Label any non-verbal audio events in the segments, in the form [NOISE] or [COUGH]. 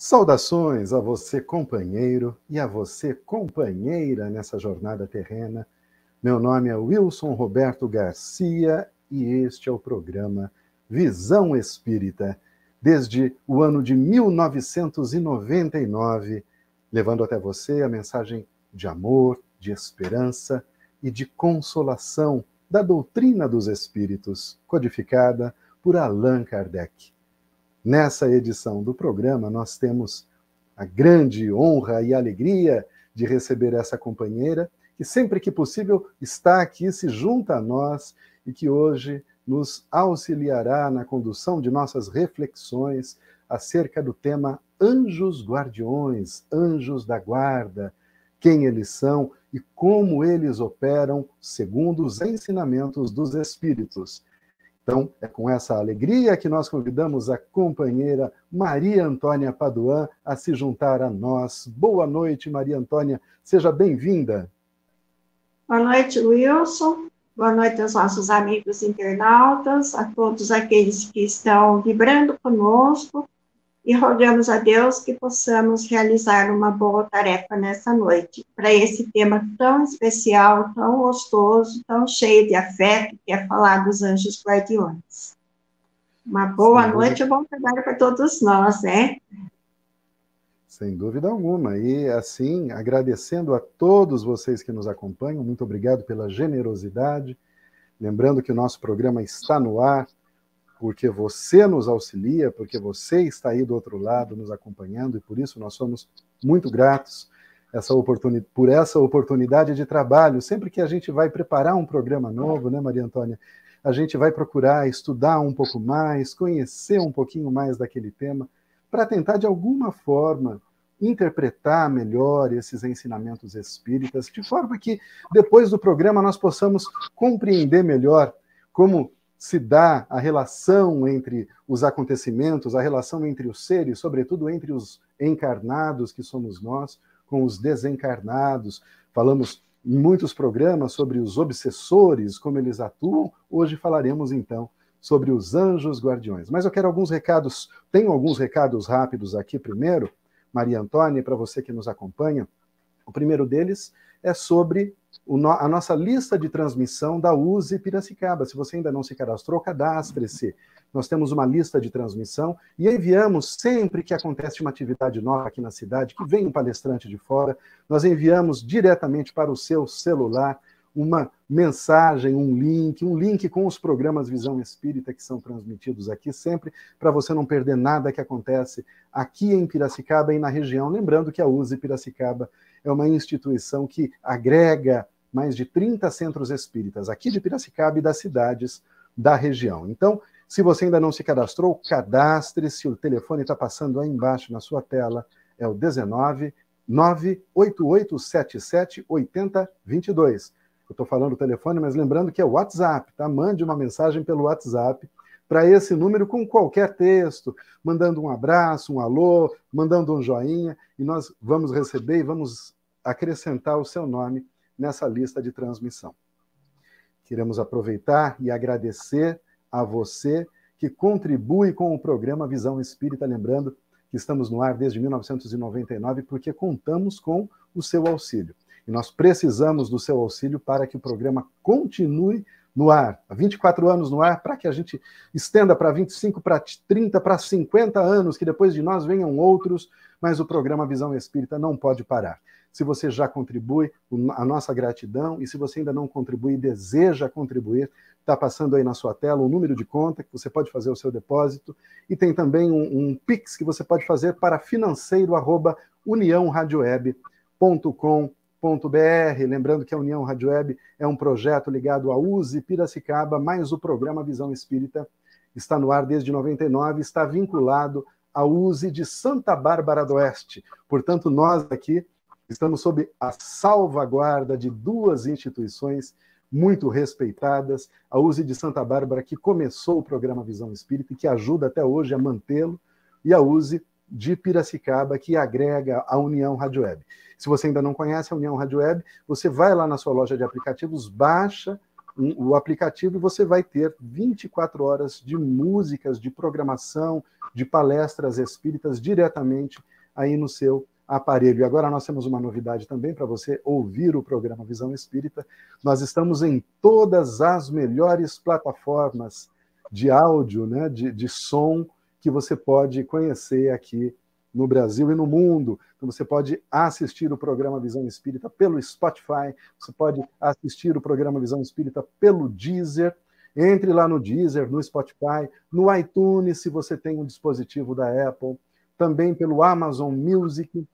Saudações a você, companheiro, e a você, companheira, nessa jornada terrena. Meu nome é Wilson Roberto Garcia e este é o programa Visão Espírita, desde o ano de 1999, levando até você a mensagem de amor, de esperança e de consolação da doutrina dos Espíritos, codificada por Allan Kardec. Nessa edição do programa, nós temos a grande honra e alegria de receber essa companheira, que sempre que possível está aqui, se junta a nós e que hoje nos auxiliará na condução de nossas reflexões acerca do tema Anjos Guardiões, Anjos da Guarda, quem eles são e como eles operam segundo os ensinamentos dos Espíritos. Então, é com essa alegria que nós convidamos a companheira Maria Antônia Paduan a se juntar a nós. Boa noite, Maria Antônia. Seja bem-vinda. Boa noite, Wilson. Boa noite aos nossos amigos internautas, a todos aqueles que estão vibrando conosco e rogamos a Deus que possamos realizar uma boa tarefa nessa noite, para esse tema tão especial, tão gostoso, tão cheio de afeto, que é falar dos anjos guardiões. Uma boa Sem noite e um bom trabalho para todos nós, né? Sem dúvida alguma. E assim, agradecendo a todos vocês que nos acompanham, muito obrigado pela generosidade. Lembrando que o nosso programa está no ar porque você nos auxilia, porque você está aí do outro lado nos acompanhando e por isso nós somos muito gratos essa por essa oportunidade de trabalho. Sempre que a gente vai preparar um programa novo, né, Maria Antônia, a gente vai procurar estudar um pouco mais, conhecer um pouquinho mais daquele tema, para tentar de alguma forma interpretar melhor esses ensinamentos espíritas, de forma que depois do programa nós possamos compreender melhor como se dá a relação entre os acontecimentos, a relação entre os seres, sobretudo entre os encarnados, que somos nós, com os desencarnados. Falamos em muitos programas sobre os obsessores, como eles atuam. Hoje falaremos então sobre os anjos guardiões. Mas eu quero alguns recados, tenho alguns recados rápidos aqui primeiro, Maria Antônia, para você que nos acompanha. O primeiro deles é sobre a nossa lista de transmissão da USE Piracicaba. Se você ainda não se cadastrou, cadastre-se. Nós temos uma lista de transmissão e enviamos sempre que acontece uma atividade nova aqui na cidade, que vem um palestrante de fora, nós enviamos diretamente para o seu celular uma mensagem, um link, um link com os programas Visão Espírita que são transmitidos aqui sempre, para você não perder nada que acontece aqui em Piracicaba e na região. Lembrando que a USE Piracicaba é uma instituição que agrega mais de 30 centros espíritas aqui de Piracicaba e das cidades da região. Então, se você ainda não se cadastrou, cadastre-se. O telefone está passando aí embaixo na sua tela. É o 19 98877 8022. Eu estou falando o telefone, mas lembrando que é o WhatsApp, tá? Mande uma mensagem pelo WhatsApp para esse número com qualquer texto, mandando um abraço, um alô, mandando um joinha, e nós vamos receber e vamos acrescentar o seu nome nessa lista de transmissão. Queremos aproveitar e agradecer a você que contribui com o programa Visão Espírita, lembrando que estamos no ar desde 1999 porque contamos com o seu auxílio. E nós precisamos do seu auxílio para que o programa continue no ar, há 24 anos no ar, para que a gente estenda para 25, para 30, para 50 anos, que depois de nós venham outros, mas o programa Visão Espírita não pode parar. Se você já contribui, a nossa gratidão, e se você ainda não contribui e deseja contribuir, está passando aí na sua tela o número de conta que você pode fazer o seu depósito, e tem também um, um Pix que você pode fazer para financeiro.uniãoradioweb.com br Lembrando que a União Rádio Web é um projeto ligado à USE Piracicaba, mas o programa Visão Espírita está no ar desde 99, está vinculado à USE de Santa Bárbara do Oeste. Portanto, nós aqui estamos sob a salvaguarda de duas instituições muito respeitadas, a USE de Santa Bárbara, que começou o programa Visão Espírita e que ajuda até hoje a mantê-lo, e a USE de Piracicaba que agrega a União Rádio Web. Se você ainda não conhece a União Rádio Web, você vai lá na sua loja de aplicativos, baixa o aplicativo e você vai ter 24 horas de músicas, de programação, de palestras espíritas diretamente aí no seu aparelho. E agora nós temos uma novidade também para você ouvir o programa Visão Espírita. Nós estamos em todas as melhores plataformas de áudio, né, de, de som que você pode conhecer aqui no Brasil e no mundo. Então você pode assistir o programa Visão Espírita pelo Spotify, você pode assistir o programa Visão Espírita pelo Deezer. Entre lá no Deezer, no Spotify, no iTunes, se você tem um dispositivo da Apple, também pelo Amazon Music.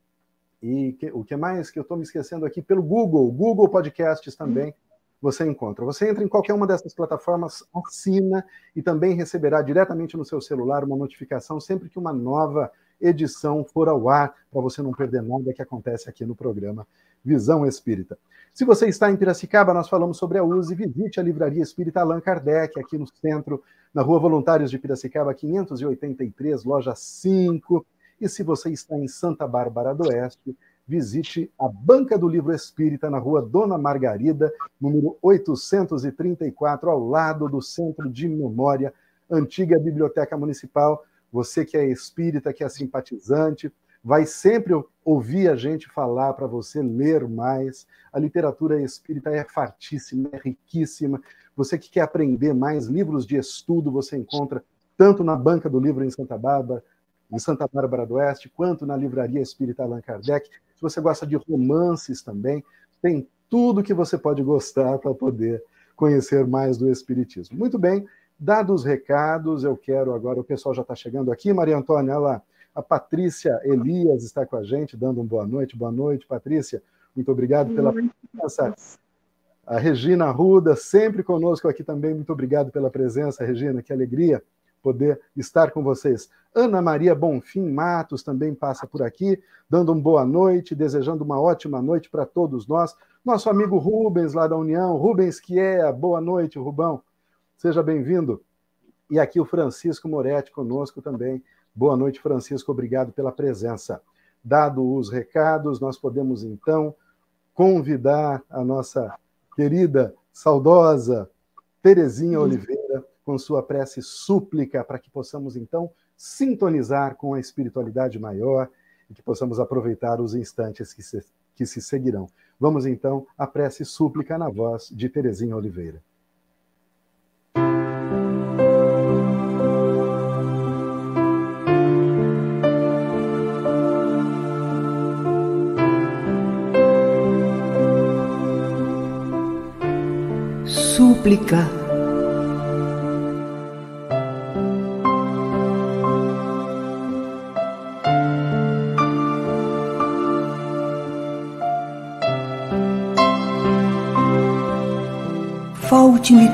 E que, o que mais que eu estou me esquecendo aqui? Pelo Google, Google Podcasts também você encontra. Você entra em qualquer uma dessas plataformas, assina e também receberá diretamente no seu celular uma notificação sempre que uma nova edição for ao ar, para você não perder nada que acontece aqui no programa Visão Espírita. Se você está em Piracicaba, nós falamos sobre a USE, visite a Livraria Espírita Allan Kardec, aqui no centro, na Rua Voluntários de Piracicaba, 583, loja 5. E se você está em Santa Bárbara do Oeste, visite a Banca do Livro Espírita na rua Dona Margarida, número 834, ao lado do Centro de Memória, antiga Biblioteca Municipal. Você que é espírita, que é simpatizante, vai sempre ouvir a gente falar para você ler mais. A literatura espírita é fartíssima, é riquíssima. Você que quer aprender mais livros de estudo, você encontra tanto na Banca do Livro em Santa Bárbara, em Santa Bárbara do Oeste, quanto na Livraria Espírita Allan Kardec. Você gosta de romances também, tem tudo que você pode gostar para poder conhecer mais do Espiritismo. Muito bem, dados os recados, eu quero agora, o pessoal já está chegando aqui, Maria Antônia, ela, a Patrícia Elias está com a gente, dando um boa noite. Boa noite, Patrícia. Muito obrigado pela presença. A Regina Ruda, sempre conosco aqui também. Muito obrigado pela presença, Regina. Que alegria poder estar com vocês. Ana Maria Bonfim Matos também passa por aqui, dando uma boa noite, desejando uma ótima noite para todos nós. Nosso amigo Rubens, lá da União, Rubens que é, boa noite, Rubão, seja bem-vindo. E aqui o Francisco Moretti conosco também. Boa noite, Francisco, obrigado pela presença. Dado os recados, nós podemos então convidar a nossa querida, saudosa Terezinha Oliveira com sua prece súplica, para que possamos então sintonizar com a espiritualidade maior e que possamos aproveitar os instantes que se, que se seguirão. Vamos então à prece súplica na voz de Terezinha Oliveira. Súplica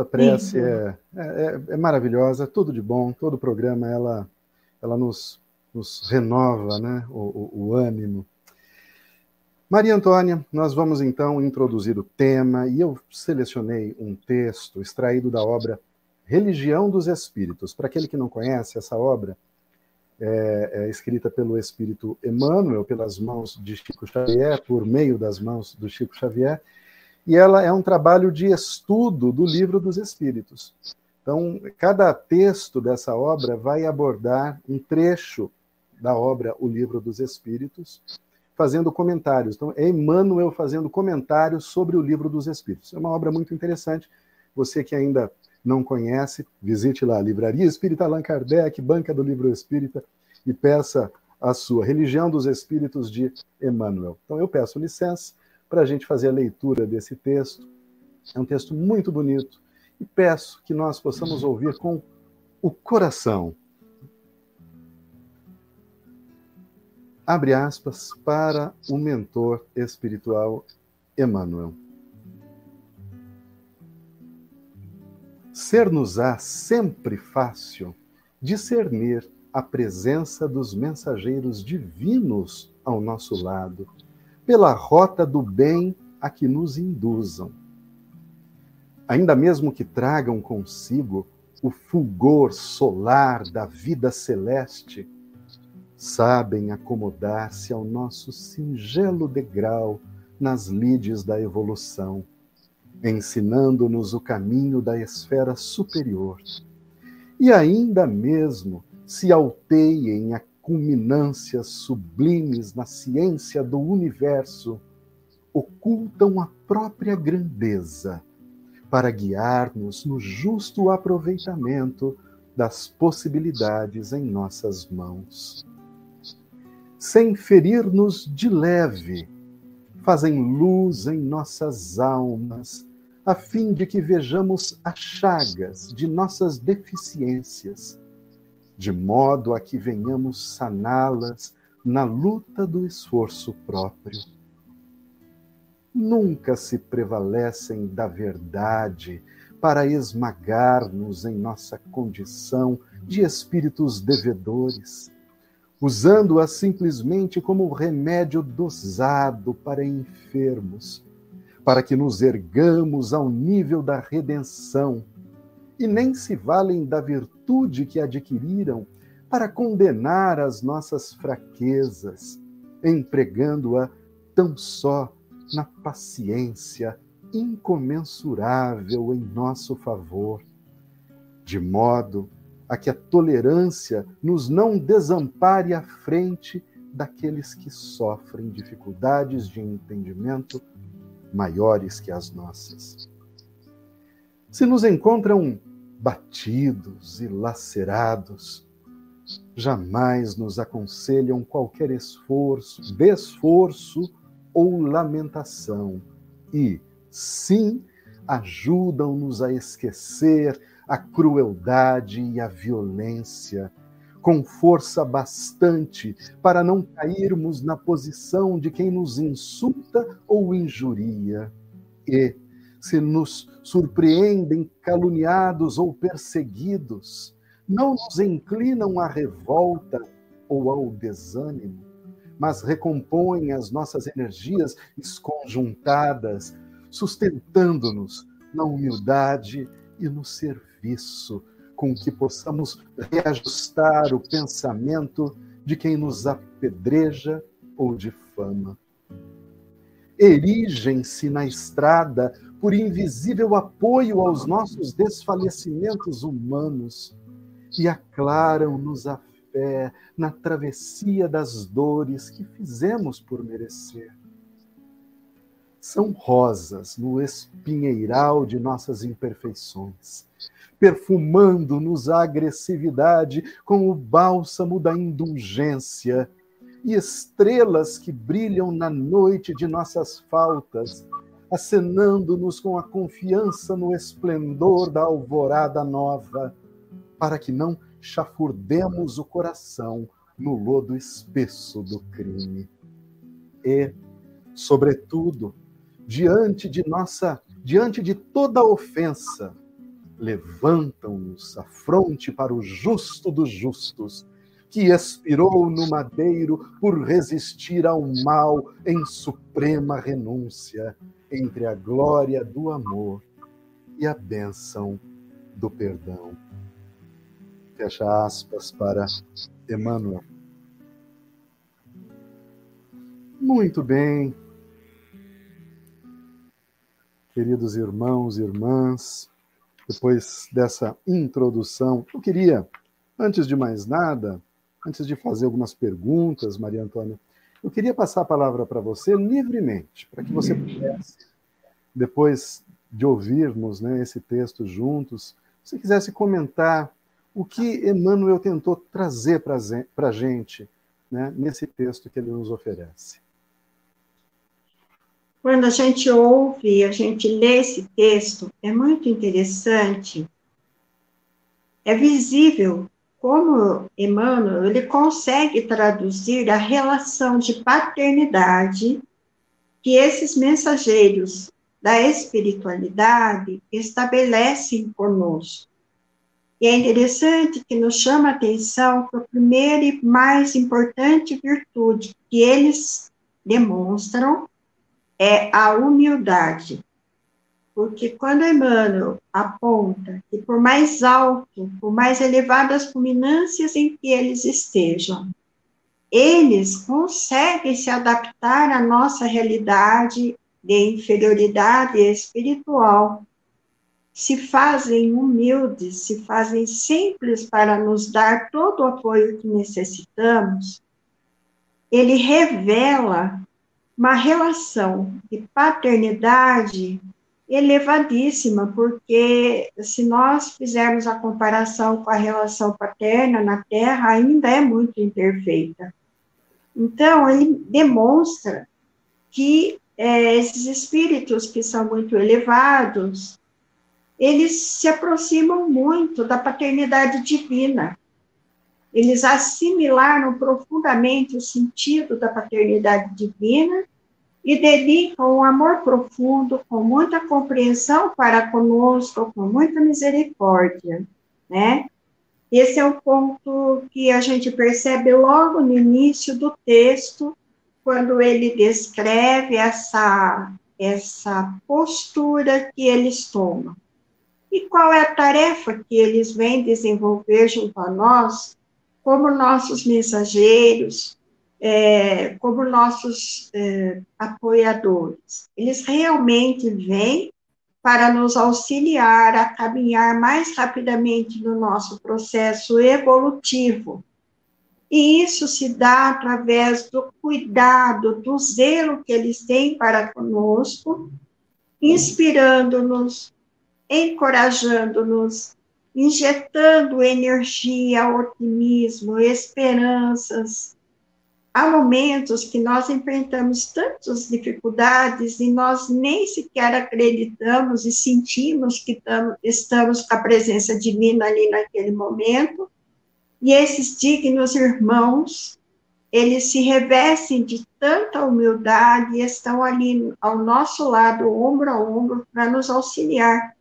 Essa prece é, é, é, maravilhosa, tudo de bom, todo o programa ela, ela nos nos renova né, o, o, o ânimo. Maria Antônia, nós vamos então introduzir o tema e eu selecionei um texto extraído da obra Religião dos Espíritos. Para aquele que não conhece, essa obra é, é, escrita pelo Espírito Emmanuel, pelas mãos de Chico Xavier, por meio das mãos do Chico Xavier, e ela é um trabalho de estudo do livro dos Espíritos. Então, cada texto dessa obra vai abordar um trecho da obra O Livro dos Espíritos, fazendo comentários. Então, é Emmanuel fazendo comentários sobre o Livro dos Espíritos. É uma obra muito interessante. Você que ainda não conhece, visite lá a Livraria Espírita Allan Kardec, Banca do Livro Espírita, e peça a sua Religião dos Espíritos de Emmanuel. Então, eu peço licença para a gente fazer a leitura desse texto. É um texto muito bonito e peço que nós possamos ouvir com o coração. Abre aspas para o mentor espiritual Emmanuel. Ser-nos-á sempre fácil discernir a presença dos mensageiros divinos ao nosso lado pela rota do bem a que nos induzam. Ainda mesmo que tragam consigo o fulgor solar da vida celeste, sabem acomodar-se ao nosso singelo degrau nas lides da evolução, ensinando-nos o caminho da esfera superior. E ainda mesmo se alteiem a culminâncias sublimes na ciência do universo ocultam a própria grandeza para guiar-nos no justo aproveitamento das possibilidades em nossas mãos. Sem ferir-nos de leve, fazem luz em nossas almas, a fim de que vejamos as chagas de nossas deficiências de modo a que venhamos saná-las na luta do esforço próprio. Nunca se prevalecem da verdade para esmagar-nos em nossa condição de espíritos devedores, usando-a simplesmente como remédio dosado para enfermos, para que nos ergamos ao nível da redenção e nem se valem da virtude que adquiriram para condenar as nossas fraquezas, empregando-a tão só na paciência incomensurável em nosso favor, de modo a que a tolerância nos não desampare à frente daqueles que sofrem dificuldades de entendimento maiores que as nossas. Se nos encontram batidos e lacerados, jamais nos aconselham qualquer esforço, desforço ou lamentação, e, sim, ajudam-nos a esquecer a crueldade e a violência, com força bastante para não cairmos na posição de quem nos insulta ou injuria, e, se nos surpreendem caluniados ou perseguidos, não nos inclinam à revolta ou ao desânimo, mas recompõem as nossas energias esconjuntadas, sustentando-nos na humildade e no serviço, com que possamos reajustar o pensamento de quem nos apedreja ou difama. Erigem-se na estrada por invisível apoio aos nossos desfalecimentos humanos e aclaram-nos a fé na travessia das dores que fizemos por merecer. São rosas no espinheiral de nossas imperfeições, perfumando-nos a agressividade com o bálsamo da indulgência e estrelas que brilham na noite de nossas faltas acenando-nos com a confiança no esplendor da alvorada nova, para que não chafurdemos o coração no lodo espesso do crime. E, sobretudo, diante de nossa, diante de toda ofensa, levantam-nos a fronte para o justo dos justos, que expirou no madeiro por resistir ao mal em suprema renúncia entre a glória do amor e a bênção do perdão. Fecha aspas para Emmanuel. Muito bem, queridos irmãos e irmãs, depois dessa introdução, eu queria, antes de mais nada, antes de fazer algumas perguntas, Maria Antônia, eu queria passar a palavra para você livremente, para que você pudesse, depois de ouvirmos né, esse texto juntos, se quisesse comentar o que Emmanuel tentou trazer para a gente né, nesse texto que ele nos oferece. Quando a gente ouve, a gente lê esse texto, é muito interessante. É visível como Emmanuel ele consegue traduzir a relação de paternidade que esses mensageiros da espiritualidade estabelecem conosco. E é interessante que nos chama a atenção que a primeira e mais importante virtude que eles demonstram é a humildade. Porque quando Emmanuel aponta que por mais alto, por mais elevadas culminâncias em que eles estejam, eles conseguem se adaptar à nossa realidade de inferioridade espiritual, se fazem humildes, se fazem simples para nos dar todo o apoio que necessitamos, ele revela uma relação de paternidade elevadíssima, porque se nós fizermos a comparação com a relação paterna na Terra, ainda é muito imperfeita. Então, ele demonstra que é, esses espíritos que são muito elevados, eles se aproximam muito da paternidade divina. Eles assimilaram profundamente o sentido da paternidade divina e dedicam um amor profundo, com muita compreensão para conosco, com muita misericórdia, né? Esse é o ponto que a gente percebe logo no início do texto, quando ele descreve essa, essa postura que eles tomam. E qual é a tarefa que eles vêm desenvolver junto a nós, como nossos mensageiros, é, como nossos é, apoiadores. Eles realmente vêm para nos auxiliar a caminhar mais rapidamente no nosso processo evolutivo. E isso se dá através do cuidado, do zelo que eles têm para conosco, inspirando-nos, encorajando-nos, injetando energia, otimismo, esperanças, há momentos que nós enfrentamos tantas dificuldades e nós nem sequer acreditamos e sentimos que estamos com a presença divina ali naquele momento. E esses dignos irmãos, eles se revestem de tanta humildade e estão ali ao nosso lado, ombro a ombro, para nos auxiliar,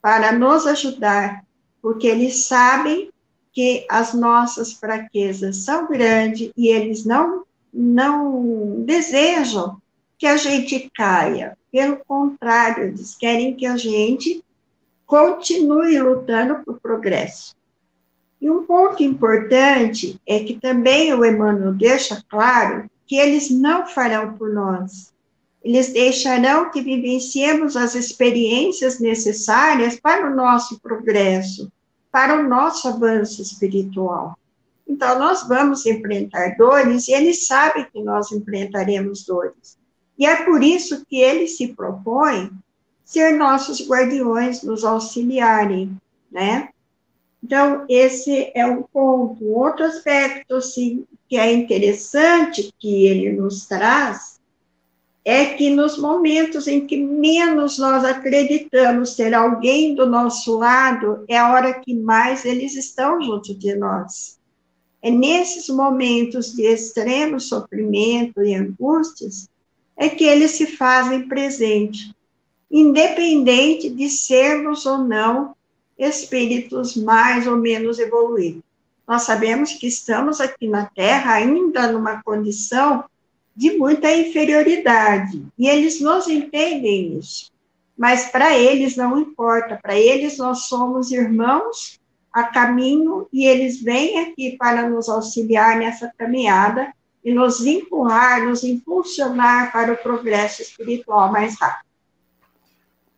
para nos ajudar, porque eles sabem que as nossas fraquezas são grandes e eles não, não desejam que a gente caia. Pelo contrário, eles querem que a gente continue lutando por progresso. E um ponto importante é que também o Emmanuel deixa claro que eles não farão por nós. Eles deixarão que vivenciemos as experiências necessárias para o nosso progresso, para o nosso avanço espiritual. Então, nós vamos enfrentar dores e ele sabe que nós enfrentaremos dores. E é por isso que ele se propõe ser nossos guardiões, nos auxiliarem, né? Então, esse é um ponto. Outro aspecto, sim, que é interessante que ele nos traz é que nos momentos em que menos nós acreditamos ter alguém do nosso lado, é a hora que mais eles estão junto de nós. É nesses momentos de extremo sofrimento e angústias é que eles se fazem presente, independente de sermos ou não espíritos mais ou menos evoluídos. nós sabemos que estamos aqui na Terra ainda numa condição de muita inferioridade, e eles nos entendem isso. Mas para eles não importa, para eles nós somos irmãos a caminho e eles vêm aqui para nos auxiliar nessa caminhada e nos empurrar, nos impulsionar para o progresso espiritual mais rápido.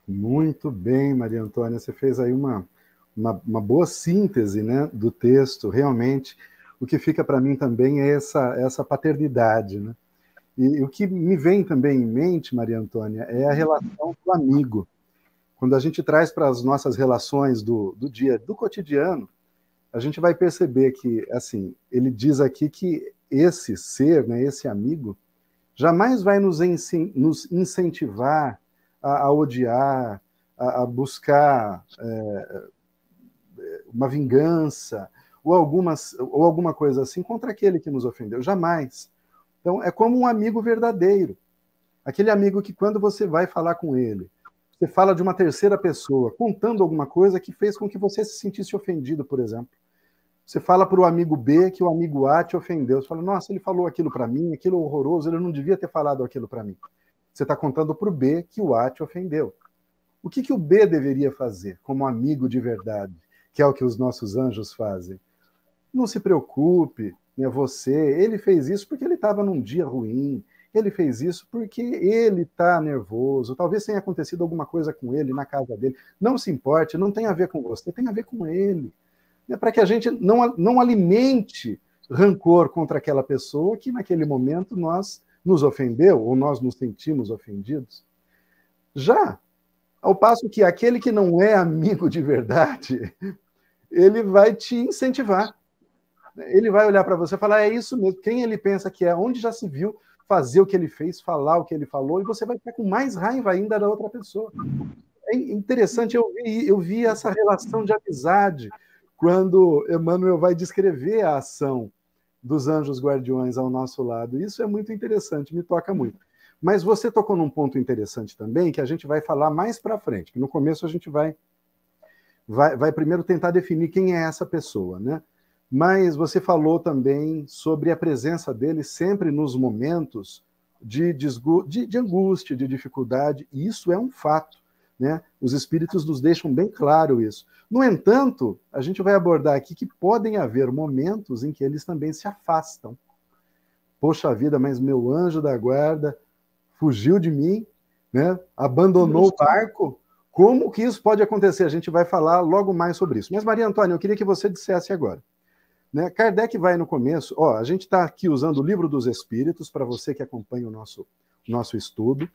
Muito bem, Maria Antônia, você fez aí uma, uma, uma boa síntese né, do texto, realmente. O que fica para mim também é essa, essa paternidade, né? E, e, o que me vem também em mente, Maria Antônia, é a relação com o amigo. Quando a gente traz para as nossas relações do, do dia, do cotidiano, a gente vai perceber que, assim, ele diz aqui que esse ser, né, esse amigo, jamais vai nos, nos incentivar a, a odiar, a, a buscar é, uma vingança ou, algumas, ou alguma coisa assim contra aquele que nos ofendeu. Jamais. Então, é como um amigo verdadeiro. Aquele amigo que, quando você vai falar com ele, você fala de uma terceira pessoa, contando alguma coisa que fez com que você se sentisse ofendido, por exemplo. Você fala para o amigo B que o amigo A te ofendeu. Você fala, nossa, ele falou aquilo para mim, aquilo horroroso, ele não devia ter falado aquilo para mim. Você está contando para o B que o A te ofendeu. O que, que o B deveria fazer como amigo de verdade, que é o que os nossos anjos fazem? Não se preocupe, né, você, ele fez isso porque ele estava num dia ruim, ele fez isso porque ele está nervoso, talvez tenha acontecido alguma coisa com ele na casa dele. Não se importe, não tem a ver com você, tem a ver com ele é para que a gente não, não alimente rancor contra aquela pessoa que naquele momento nós nos ofendeu ou nós nos sentimos ofendidos. Já ao passo que aquele que não é amigo de verdade, [LAUGHS] ele vai te incentivar. Ele vai olhar para você e falar: é isso mesmo, quem ele pensa que é, onde já se viu fazer o que ele fez, falar o que ele falou, e você vai ficar com mais raiva ainda da outra pessoa. É interessante, eu vi, eu vi essa relação de amizade quando Emmanuel vai descrever a ação dos anjos guardiões ao nosso lado. Isso é muito interessante, me toca muito. Mas você tocou num ponto interessante também, que a gente vai falar mais para frente, que no começo a gente vai, vai, vai primeiro tentar definir quem é essa pessoa, né? Mas você falou também sobre a presença dele sempre nos momentos de, de, de angústia, de dificuldade, e isso é um fato. Né? Os espíritos nos deixam bem claro isso. No entanto, a gente vai abordar aqui que podem haver momentos em que eles também se afastam. Poxa vida, mas meu anjo da guarda fugiu de mim, né? abandonou o barco. Como que isso pode acontecer? A gente vai falar logo mais sobre isso. Mas, Maria Antônia, eu queria que você dissesse agora. Né? Kardec vai no começo, ó, a gente está aqui usando o livro dos Espíritos, para você que acompanha o nosso, nosso estudo.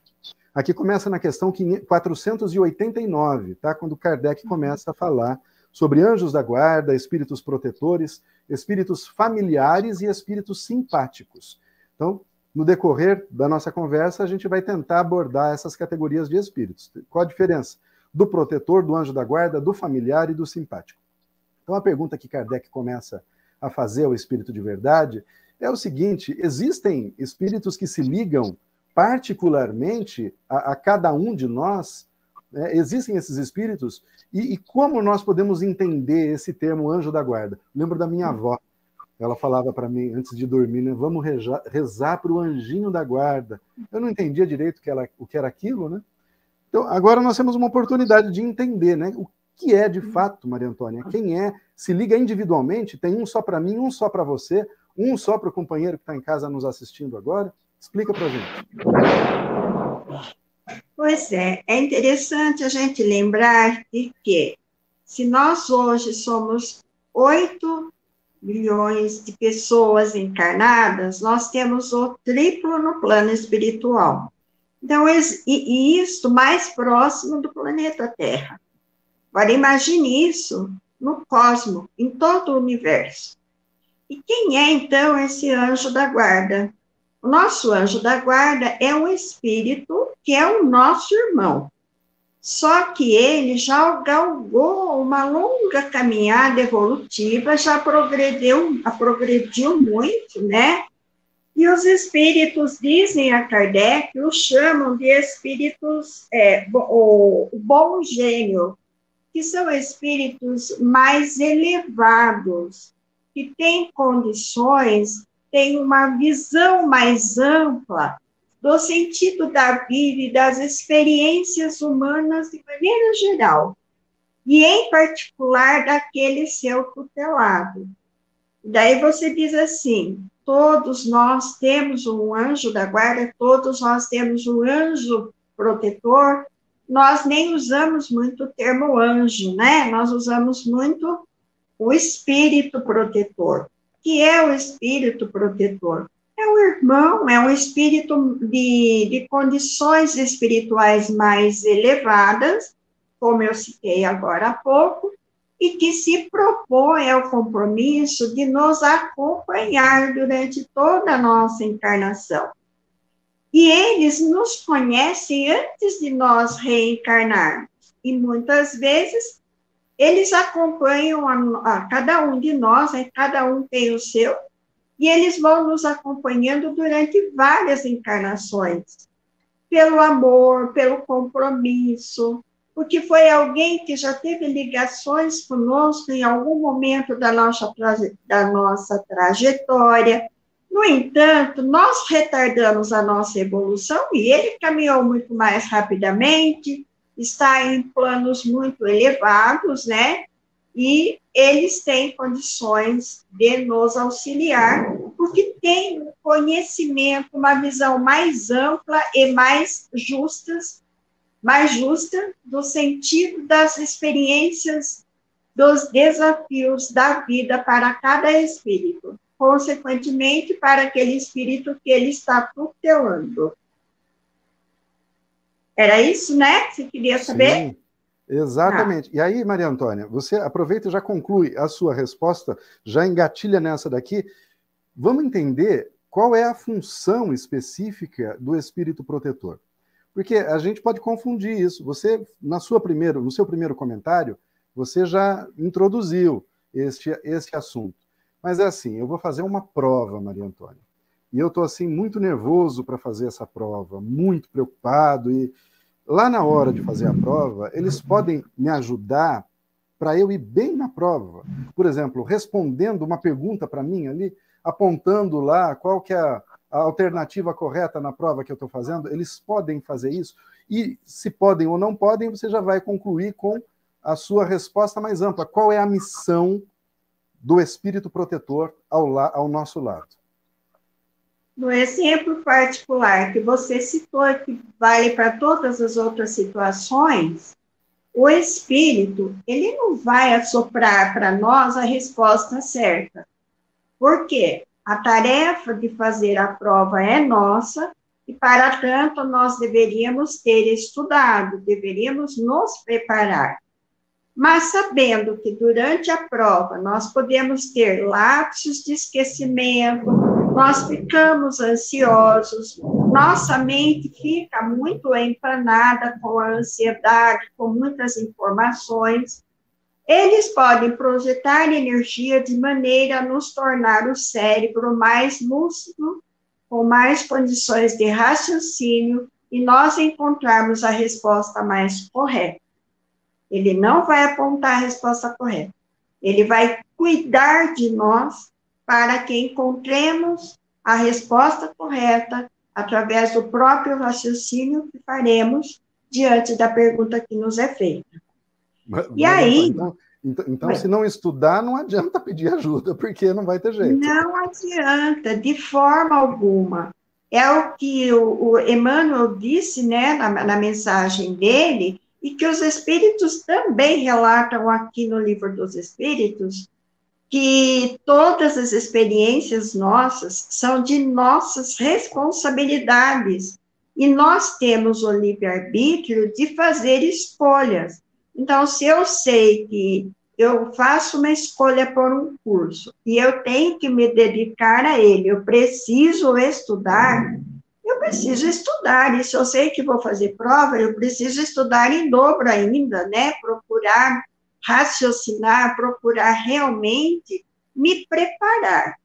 Aqui começa na questão 489, tá? Quando Kardec começa a falar sobre anjos da guarda, espíritos protetores, espíritos familiares e espíritos simpáticos. Então, no decorrer da nossa conversa, a gente vai tentar abordar essas categorias de espíritos. Qual a diferença do protetor, do anjo da guarda, do familiar e do simpático? Então, a pergunta que Kardec começa a fazer ao espírito de verdade é o seguinte: existem espíritos que se ligam particularmente a, a cada um de nós, né, existem esses espíritos, e, e, como nós podemos entender esse termo anjo da guarda? Lembro da minha avó, ela falava para mim antes de dormir, né, vamos rezar, rezar para o anjinho da guarda. Eu não entendia direito que ela, o que era aquilo, né? Então, agora nós temos uma oportunidade de entender, né? O que é de fato, Maria Antônia? Quem é? Se liga individualmente, tem um só para mim, um só para você, um só para o companheiro que está em casa nos assistindo agora. Explica para a gente. Pois é, é interessante a gente lembrar de que se nós hoje somos 8 milhões de pessoas encarnadas, nós temos o triplo no plano espiritual. Então, e, e isso mais próximo do planeta Terra. Agora, imagine isso no cosmos, em todo o universo. E quem é, então, esse anjo da guarda? O nosso anjo da guarda é um espírito que é o nosso irmão. Só que ele já galgou uma longa caminhada evolutiva, já progrediu, progrediu muito, né? E os espíritos, dizem a Kardec, o chamam de espíritos, é, o, o bom gênio, que são espíritos mais elevados, que tem condições, tem uma visão mais ampla do sentido da vida e das experiências humanas de maneira geral, e em particular daquele seu tutelado. Daí você diz assim: todos nós temos um anjo da guarda, todos nós temos um anjo protetor. Nós nem usamos muito o termo anjo, né? Nós usamos muito o espírito protetor. que é o espírito protetor? É um irmão, é um espírito de, de condições espirituais mais elevadas, como eu citei agora há pouco, e que se propõe ao compromisso de nos acompanhar durante toda a nossa encarnação. E eles nos conhecem antes de nós reencarnarmos. E muitas vezes eles acompanham a, a cada um de nós, né? cada um tem o seu, e eles vão nos acompanhando durante várias encarnações, pelo amor, pelo compromisso, porque foi alguém que já teve ligações conosco em algum momento da nossa, da nossa trajetória. No entanto, nós retardamos a nossa evolução e ele caminhou muito mais rapidamente, está em planos muito elevados, né? E eles têm condições de nos auxiliar, porque tem conhecimento, uma visão mais ampla e mais justas mais justa do sentido das experiências, dos desafios da vida para cada espírito, consequentemente, para aquele espírito que ele está tutelando. Era isso, né? Você queria saber? Sim, exatamente. Ah. E aí, Maria Antônia, você aproveita e já conclui a sua resposta, já engatilha nessa daqui. Vamos entender qual é a função específica do espírito protetor. Porque a gente pode confundir isso. Você, na sua primeiro, no seu primeiro comentário, você já introduziu este, este assunto. Mas é assim, eu vou fazer uma prova, Maria Antônia. E eu estou assim muito nervoso para fazer essa prova, muito preocupado e lá na hora de fazer a prova, eles podem me ajudar para eu ir bem na prova. Por exemplo, respondendo uma pergunta para mim ali, apontando lá qual que é a, a alternativa correta na prova que eu estou fazendo, eles podem fazer isso. E se podem ou não podem, você já vai concluir com a sua resposta mais ampla. Qual é a missão do espírito protetor ao, ao nosso lado? No exemplo particular que você citou, que vale para todas as outras situações, o espírito, ele não vai assoprar para nós a resposta certa. Por quê? A tarefa de fazer a prova é nossa e, para tanto, nós deveríamos ter estudado, deveríamos nos preparar. Mas sabendo que durante a prova nós podemos ter lapsos de esquecimento, nós ficamos ansiosos, nossa mente fica muito empanada com a ansiedade, com muitas informações, eles podem projetar energia de maneira a nos tornar o cérebro mais lúcido, com mais condições de raciocínio e nós encontrarmos a resposta mais correta. Ele não vai apontar a resposta correta. Ele vai cuidar de nós para que encontremos a resposta correta através do próprio raciocínio que faremos diante da pergunta que nos é feita. E aí. Então, então, então se não estudar, não adianta pedir ajuda, porque não vai ter jeito. Não adianta, de forma alguma. É o que o, o Emmanuel disse né, na, na mensagem dele, e que os espíritos também relatam aqui no Livro dos Espíritos, que todas as experiências nossas são de nossas responsabilidades, e nós temos o livre-arbítrio de fazer escolhas. Então, se eu sei que eu faço uma escolha por um curso e eu tenho que me dedicar a ele, eu preciso estudar, eu preciso estudar. E se eu sei que vou fazer prova, eu preciso estudar em dobro ainda, né? Procurar raciocinar, procurar realmente me preparar.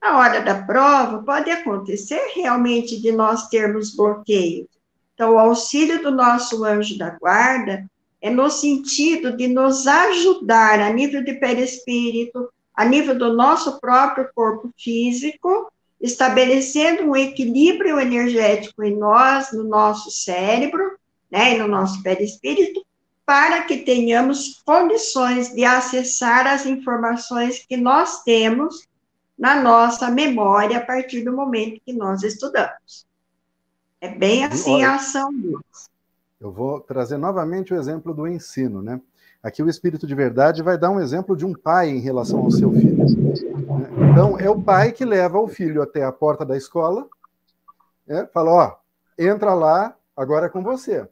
Na hora da prova, pode acontecer realmente de nós termos bloqueios. Então, o auxílio do nosso anjo da guarda é no sentido de nos ajudar a nível de perispírito, a nível do nosso próprio corpo físico, estabelecendo um equilíbrio energético em nós, no nosso cérebro, né, e no nosso perispírito, para que tenhamos condições de acessar as informações que nós temos na nossa memória a partir do momento que nós estudamos. É bem assim Olha, a ação deles. Eu vou trazer novamente o exemplo do ensino, né? Aqui o Espírito de Verdade vai dar um exemplo de um pai em relação ao seu filho. Então, é o pai que leva o filho até a porta da escola, né? fala, ó, entra lá, agora é com você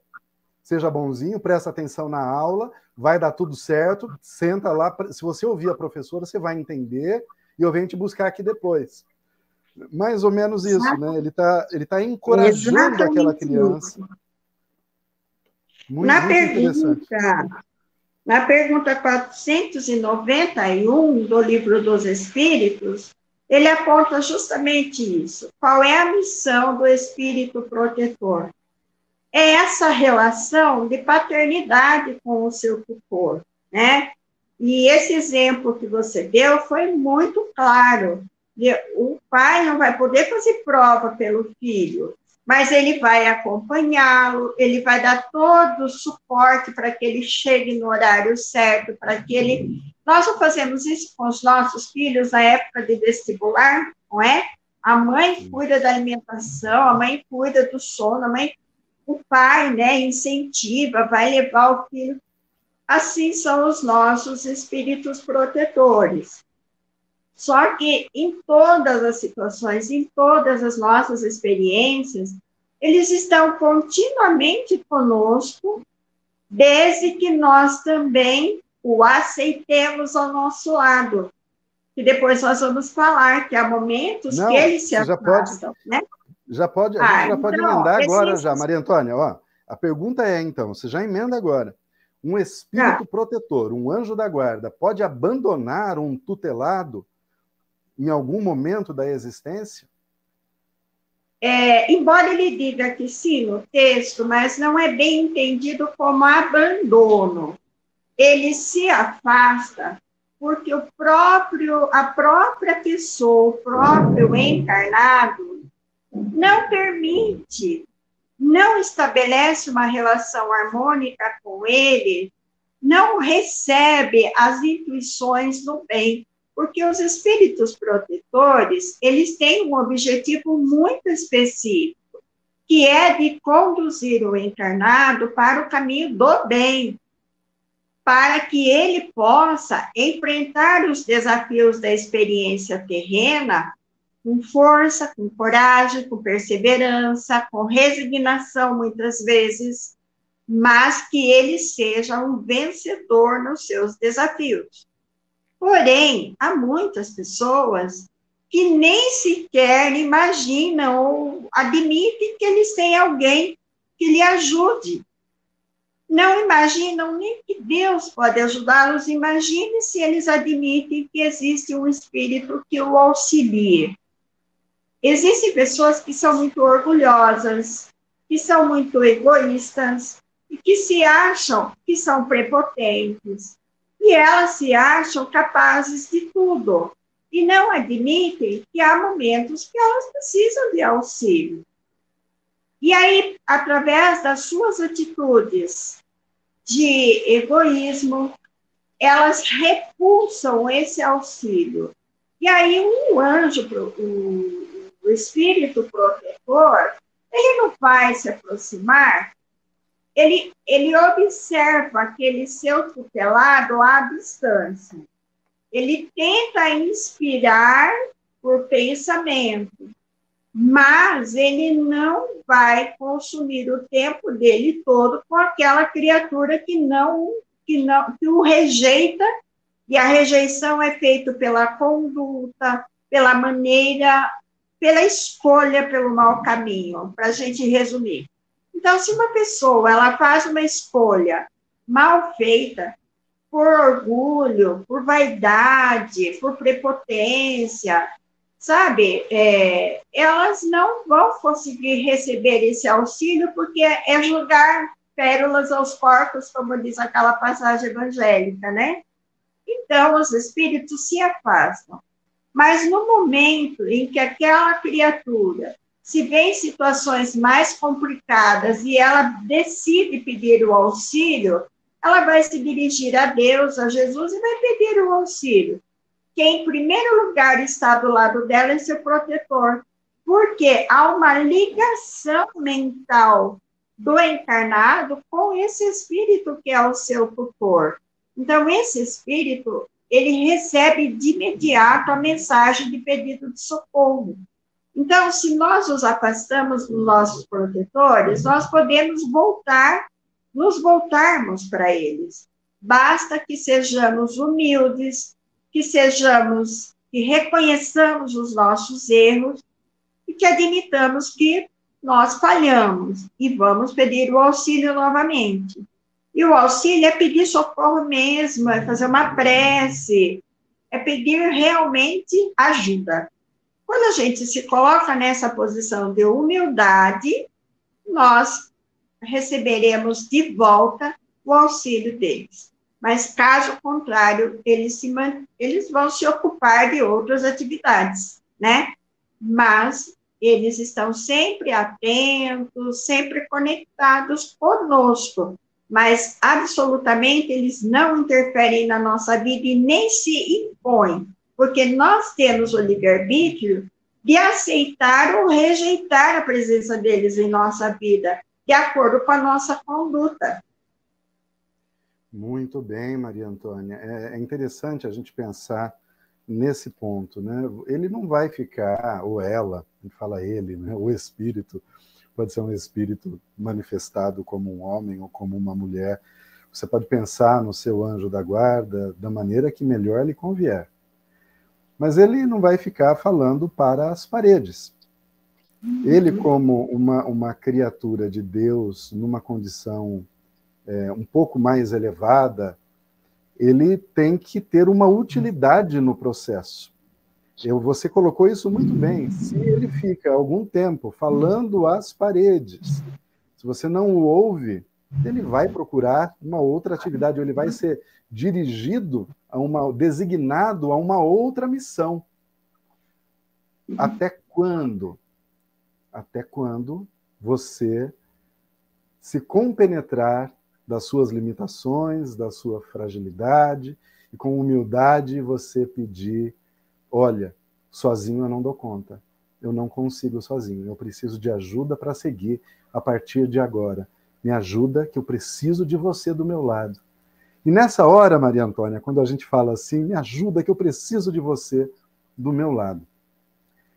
seja bonzinho, presta atenção na aula, vai dar tudo certo, senta lá. Se você ouvir a professora, você vai entender e eu venho te buscar aqui depois. Mais ou menos isso, né? Ele está ele tá encorajando Exatamente aquela criança. Muito, na muito pergunta, na pergunta 491 do Livro dos Espíritos, ele aponta justamente isso. Qual é a missão do Espírito Protetor? é essa relação de paternidade com o seu tutor, né? E esse exemplo que você deu foi muito claro. O pai não vai poder fazer prova pelo filho, mas ele vai acompanhá-lo, ele vai dar todo o suporte para que ele chegue no horário certo, para que ele. Nós não fazemos isso com os nossos filhos na época de vestibular, não é? A mãe cuida da alimentação, a mãe cuida do sono, a mãe o pai, né, incentiva, vai levar o filho. Assim são os nossos espíritos protetores. Só que em todas as situações, em todas as nossas experiências, eles estão continuamente conosco, desde que nós também o aceitemos ao nosso lado. E depois nós vamos falar que há momentos Não, que eles se afastam, pode, né? Já pode, a ah, gente já pode então, emendar agora já, Maria Antônia. Ó, a pergunta é, então, você já emenda agora. Um espírito ah. protetor, um anjo da guarda, pode abandonar um tutelado em algum momento da existência? É, embora ele diga que sim no texto, mas não é bem entendido como abandono. Ele se afasta porque o próprio, a própria pessoa, o próprio encarnado, não permite, não estabelece uma relação harmônica com ele, não recebe as intuições do bem, porque os espíritos protetores, eles têm um objetivo muito específico, que é de conduzir o encarnado para o caminho do bem, para que ele possa enfrentar os desafios da experiência terrena com força, com coragem, com perseverança, com resignação, muitas vezes, mas que ele seja um vencedor nos seus desafios. Porém, há muitas pessoas que nem sequer imaginam ou admitem que eles têm alguém que lhe ajude. Não imaginam nem que Deus pode ajudá-los, imagine se eles admitem que existe um espírito que o auxilie. Existem pessoas que são muito orgulhosas, que são muito egoístas e que se acham que são prepotentes. E elas se acham capazes de tudo e não admitem que há momentos que elas precisam de auxílio. E aí, através das suas atitudes de egoísmo, elas repulsam esse auxílio. E aí, um anjo, um o espírito protetor, ele não vai se aproximar, ele, ele observa aquele seu tutelado à distância. Ele tenta inspirar por pensamento, mas ele não vai consumir o tempo dele todo com aquela criatura que não que não que o rejeita e a rejeição é feita pela conduta, pela maneira pela escolha pelo mau caminho, para a gente resumir. Então, se uma pessoa ela faz uma escolha mal feita, por orgulho, por vaidade, por prepotência, sabe? É, elas não vão conseguir receber esse auxílio porque é jogar pérolas aos porcos, como diz aquela passagem evangélica, né? Então, os espíritos se afastam. Mas no momento em que aquela criatura se vê em situações mais complicadas e ela decide pedir o auxílio, ela vai se dirigir a Deus, a Jesus, e vai pedir o auxílio. Quem, em primeiro lugar, está do lado dela é seu protetor, porque há uma ligação mental do encarnado com esse espírito que é o seu tutor. Então, esse espírito, ele recebe de imediato a mensagem de pedido de socorro. Então, se nós nos afastamos dos nossos protetores, nós podemos voltar, nos voltarmos para eles. Basta que sejamos humildes, que sejamos, que reconheçamos os nossos erros e que admitamos que nós falhamos e vamos pedir o auxílio novamente. E o auxílio é pedir socorro mesmo, é fazer uma prece, é pedir realmente ajuda. Quando a gente se coloca nessa posição de humildade, nós receberemos de volta o auxílio deles. Mas, caso contrário, eles, se, eles vão se ocupar de outras atividades, né? Mas eles estão sempre atentos, sempre conectados conosco, mas absolutamente eles não interferem na nossa vida e nem se impõem, porque nós temos o livre-arbítrio de aceitar ou rejeitar a presença deles em nossa vida, de acordo com a nossa conduta. Muito bem, Maria Antônia. É, é interessante a gente pensar nesse ponto, né? Ele não vai ficar, ou ela, a gente fala ele, né? O espírito, pode ser um espírito manifestado como um homem ou como uma mulher. Você pode pensar no seu anjo da guarda da maneira que melhor lhe convier. Mas ele não vai ficar falando para as paredes. Ele, uhum. como uma, uma criatura de Deus, numa condição é, um pouco mais elevada, ele tem que ter uma utilidade no processo. Eu, você colocou isso muito bem. Se ele fica algum tempo falando às paredes, se você não o ouve, ele vai procurar uma outra atividade, ou ele vai ser dirigido a uma designado a uma outra missão. Até quando? Até quando você se compenetrar das suas limitações, da sua fragilidade, e com humildade você pedir Olha, sozinho eu não dou conta. Eu não consigo sozinho. Eu preciso de ajuda para seguir a partir de agora. Me ajuda, que eu preciso de você do meu lado. E nessa hora, Maria Antônia, quando a gente fala assim, me ajuda, que eu preciso de você do meu lado.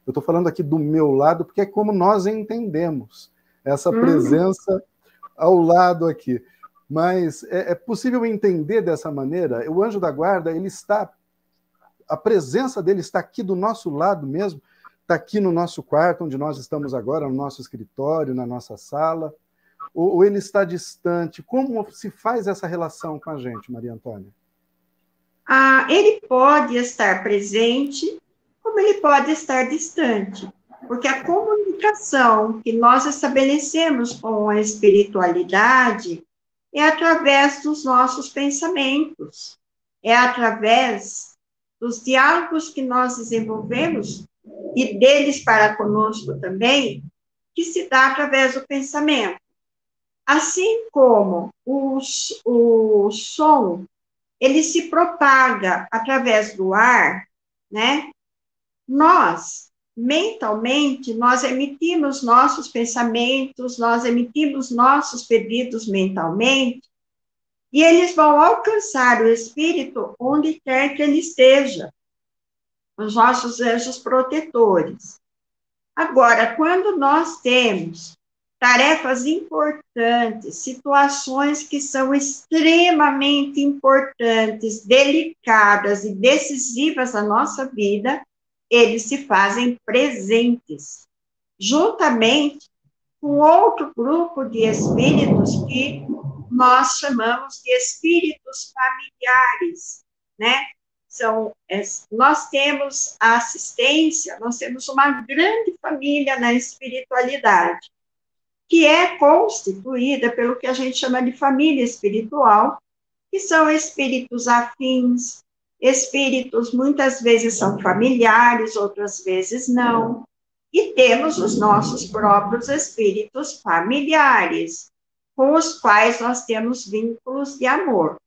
Eu estou falando aqui do meu lado porque é como nós entendemos essa uhum. presença ao lado aqui. Mas é, é possível entender dessa maneira? O anjo da guarda ele está a presença dele está aqui do nosso lado mesmo, está aqui no nosso quarto, onde nós estamos agora, no nosso escritório, na nossa sala, ou, ou ele está distante? Como se faz essa relação com a gente, Maria Antônia? Ah, ele pode estar presente, como ele pode estar distante, porque a comunicação que nós estabelecemos com a espiritualidade é através dos nossos pensamentos, é através dos diálogos que nós desenvolvemos e deles para conosco também, que se dá através do pensamento. Assim como o, o som, ele se propaga através do ar, né? Nós, mentalmente, nós emitimos nossos pensamentos, nós emitimos nossos pedidos mentalmente, e eles vão alcançar o espírito onde quer que ele esteja, os nossos anjos protetores. Agora, quando nós temos tarefas importantes, situações que são extremamente importantes, delicadas e decisivas na nossa vida, eles se fazem presentes, juntamente com outro grupo de espíritos que nós chamamos de espíritos familiares, né? São, é, nós temos a assistência, nós temos uma grande família na espiritualidade, que é constituída pelo que a gente chama de família espiritual, que são espíritos afins, espíritos muitas vezes são familiares, outras vezes não. E temos os nossos próprios espíritos familiares, com os quais nós temos vínculos de amor.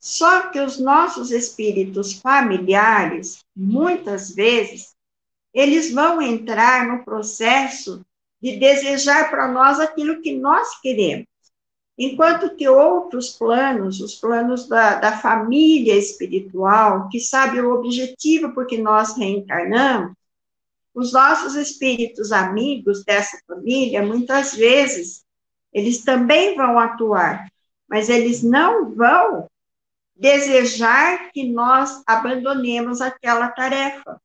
Só que os nossos espíritos familiares, muitas vezes, eles vão entrar no processo de desejar para nós aquilo que nós queremos. Enquanto que outros planos, os planos da, da família espiritual, que sabe o objetivo por que nós reencarnamos, os nossos espíritos amigos dessa família, muitas vezes, eles também vão atuar, mas eles não vão desejar que nós abandonemos aquela tarefa.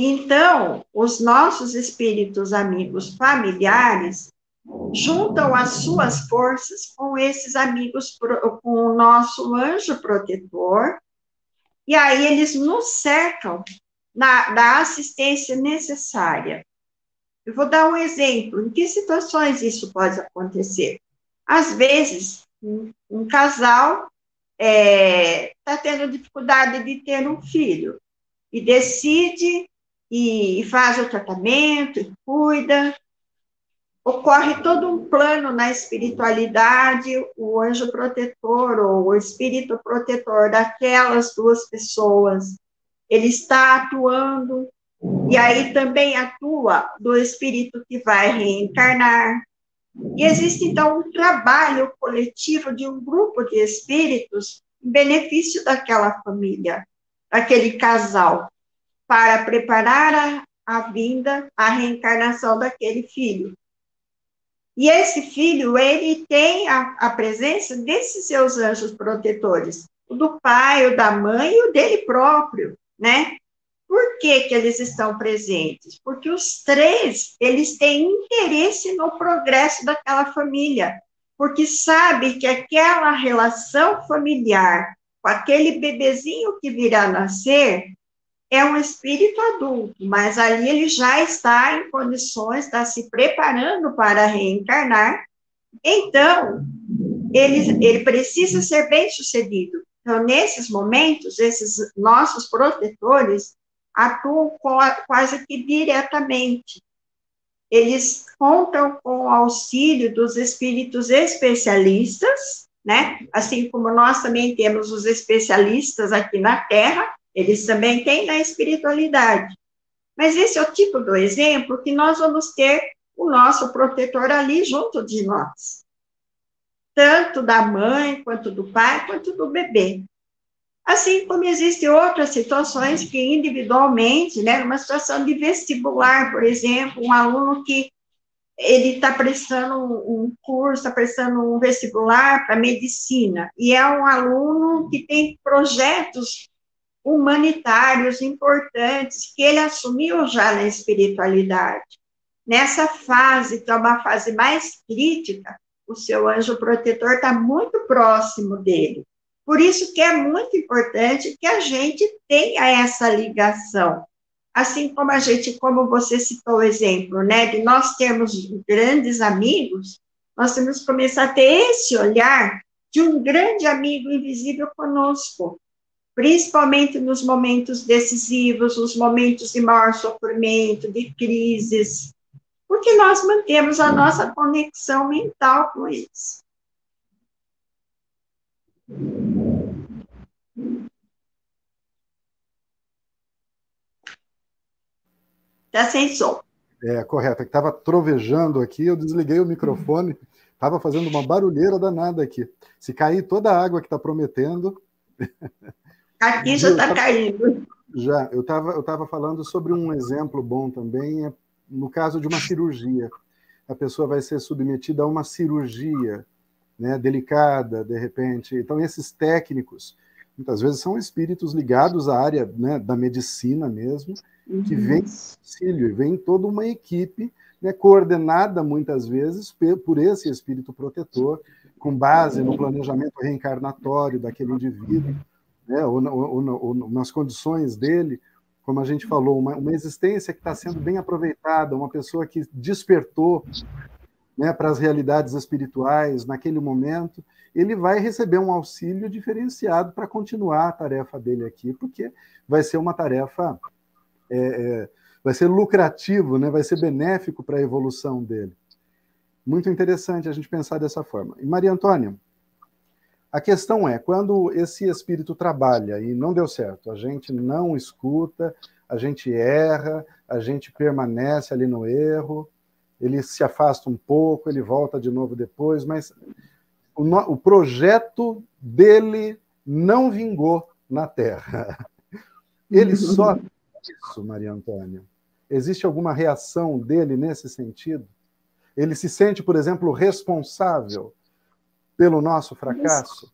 Então, os nossos espíritos amigos familiares, juntam as suas forças com esses amigos, com o nosso anjo protetor, e aí eles nos cercam na, da assistência necessária. Eu vou dar um exemplo. Em que situações isso pode acontecer? Às vezes, um, casal está é, tá tendo dificuldade de ter um filho e decide e faz o tratamento, e cuida, ocorre todo um plano na espiritualidade, o anjo protetor ou o espírito protetor daquelas duas pessoas, ele está atuando, e aí também atua do espírito que vai reencarnar. E existe, então, um trabalho coletivo de um grupo de espíritos em benefício daquela família, daquele casal, para preparar a, a vinda, a reencarnação daquele filho. E esse filho, ele tem a, a presença desses seus anjos protetores, o do pai, o da mãe e o dele próprio, né? Por que, que eles estão presentes? Porque os três, eles têm interesse no progresso daquela família, porque sabe que aquela relação familiar com aquele bebezinho que virá nascer é um espírito adulto, mas ali ele já está em condições, está se preparando para reencarnar, então ele, ele precisa ser bem sucedido. Então, nesses momentos, esses nossos protetores atuam quase que diretamente. Eles contam com o auxílio dos espíritos especialistas, né? Assim como nós também temos os especialistas aqui na Terra, eles também têm na espiritualidade. Mas esse é o tipo do exemplo que nós vamos ter o nosso protetor ali junto de nós. Tanto da mãe, quanto do pai, quanto do bebê. Assim como existem outras situações que individualmente, né, uma situação de vestibular, por exemplo, um aluno que ele está prestando um curso, está prestando um vestibular para medicina, e é um aluno que tem projetos humanitários importantes que ele assumiu já na espiritualidade. Nessa fase, que é uma fase mais crítica, o seu anjo protetor está muito próximo dele. Por isso que é muito importante que a gente tenha essa ligação. Assim como a gente, como você citou o exemplo, né, de nós termos grandes amigos, nós temos que começar a ter esse olhar de um grande amigo invisível conosco, principalmente nos momentos decisivos, nos momentos de maior sofrimento, de crises, porque nós mantemos a nossa conexão mental com eles. Está sem som. É, correto. Estava trovejando aqui, eu desliguei o microfone, estava fazendo uma barulheira danada aqui. Se cair toda a água que está prometendo. [LAUGHS] Aqui já está caindo. Já, eu estava eu tava falando sobre um exemplo bom também, é no caso de uma cirurgia. A pessoa vai ser submetida a uma cirurgia né, delicada, de repente. Então, esses técnicos, muitas vezes, são espíritos ligados à área né, da medicina mesmo, que uhum. vem auxílio, vem toda uma equipe né, coordenada, muitas vezes, por esse espírito protetor, com base no planejamento reencarnatório daquele indivíduo né, ou, ou, ou, nas condições dele, como a gente falou, uma, uma existência que está sendo bem aproveitada, uma pessoa que despertou né, para as realidades espirituais naquele momento, ele vai receber um auxílio diferenciado para continuar a tarefa dele aqui, porque vai ser uma tarefa, é, é, vai ser lucrativo, né, vai ser benéfico para a evolução dele. Muito interessante a gente pensar dessa forma. E Maria Antônia, a questão é, quando esse espírito trabalha e não deu certo, a gente não escuta, a gente erra, a gente permanece ali no erro, ele se afasta um pouco, ele volta de novo depois, mas o, o projeto dele não vingou na Terra. [LAUGHS] Ele só isso, Maria Antônia. Existe alguma reação dele nesse sentido? Ele se sente, por exemplo, responsável pelo nosso fracasso?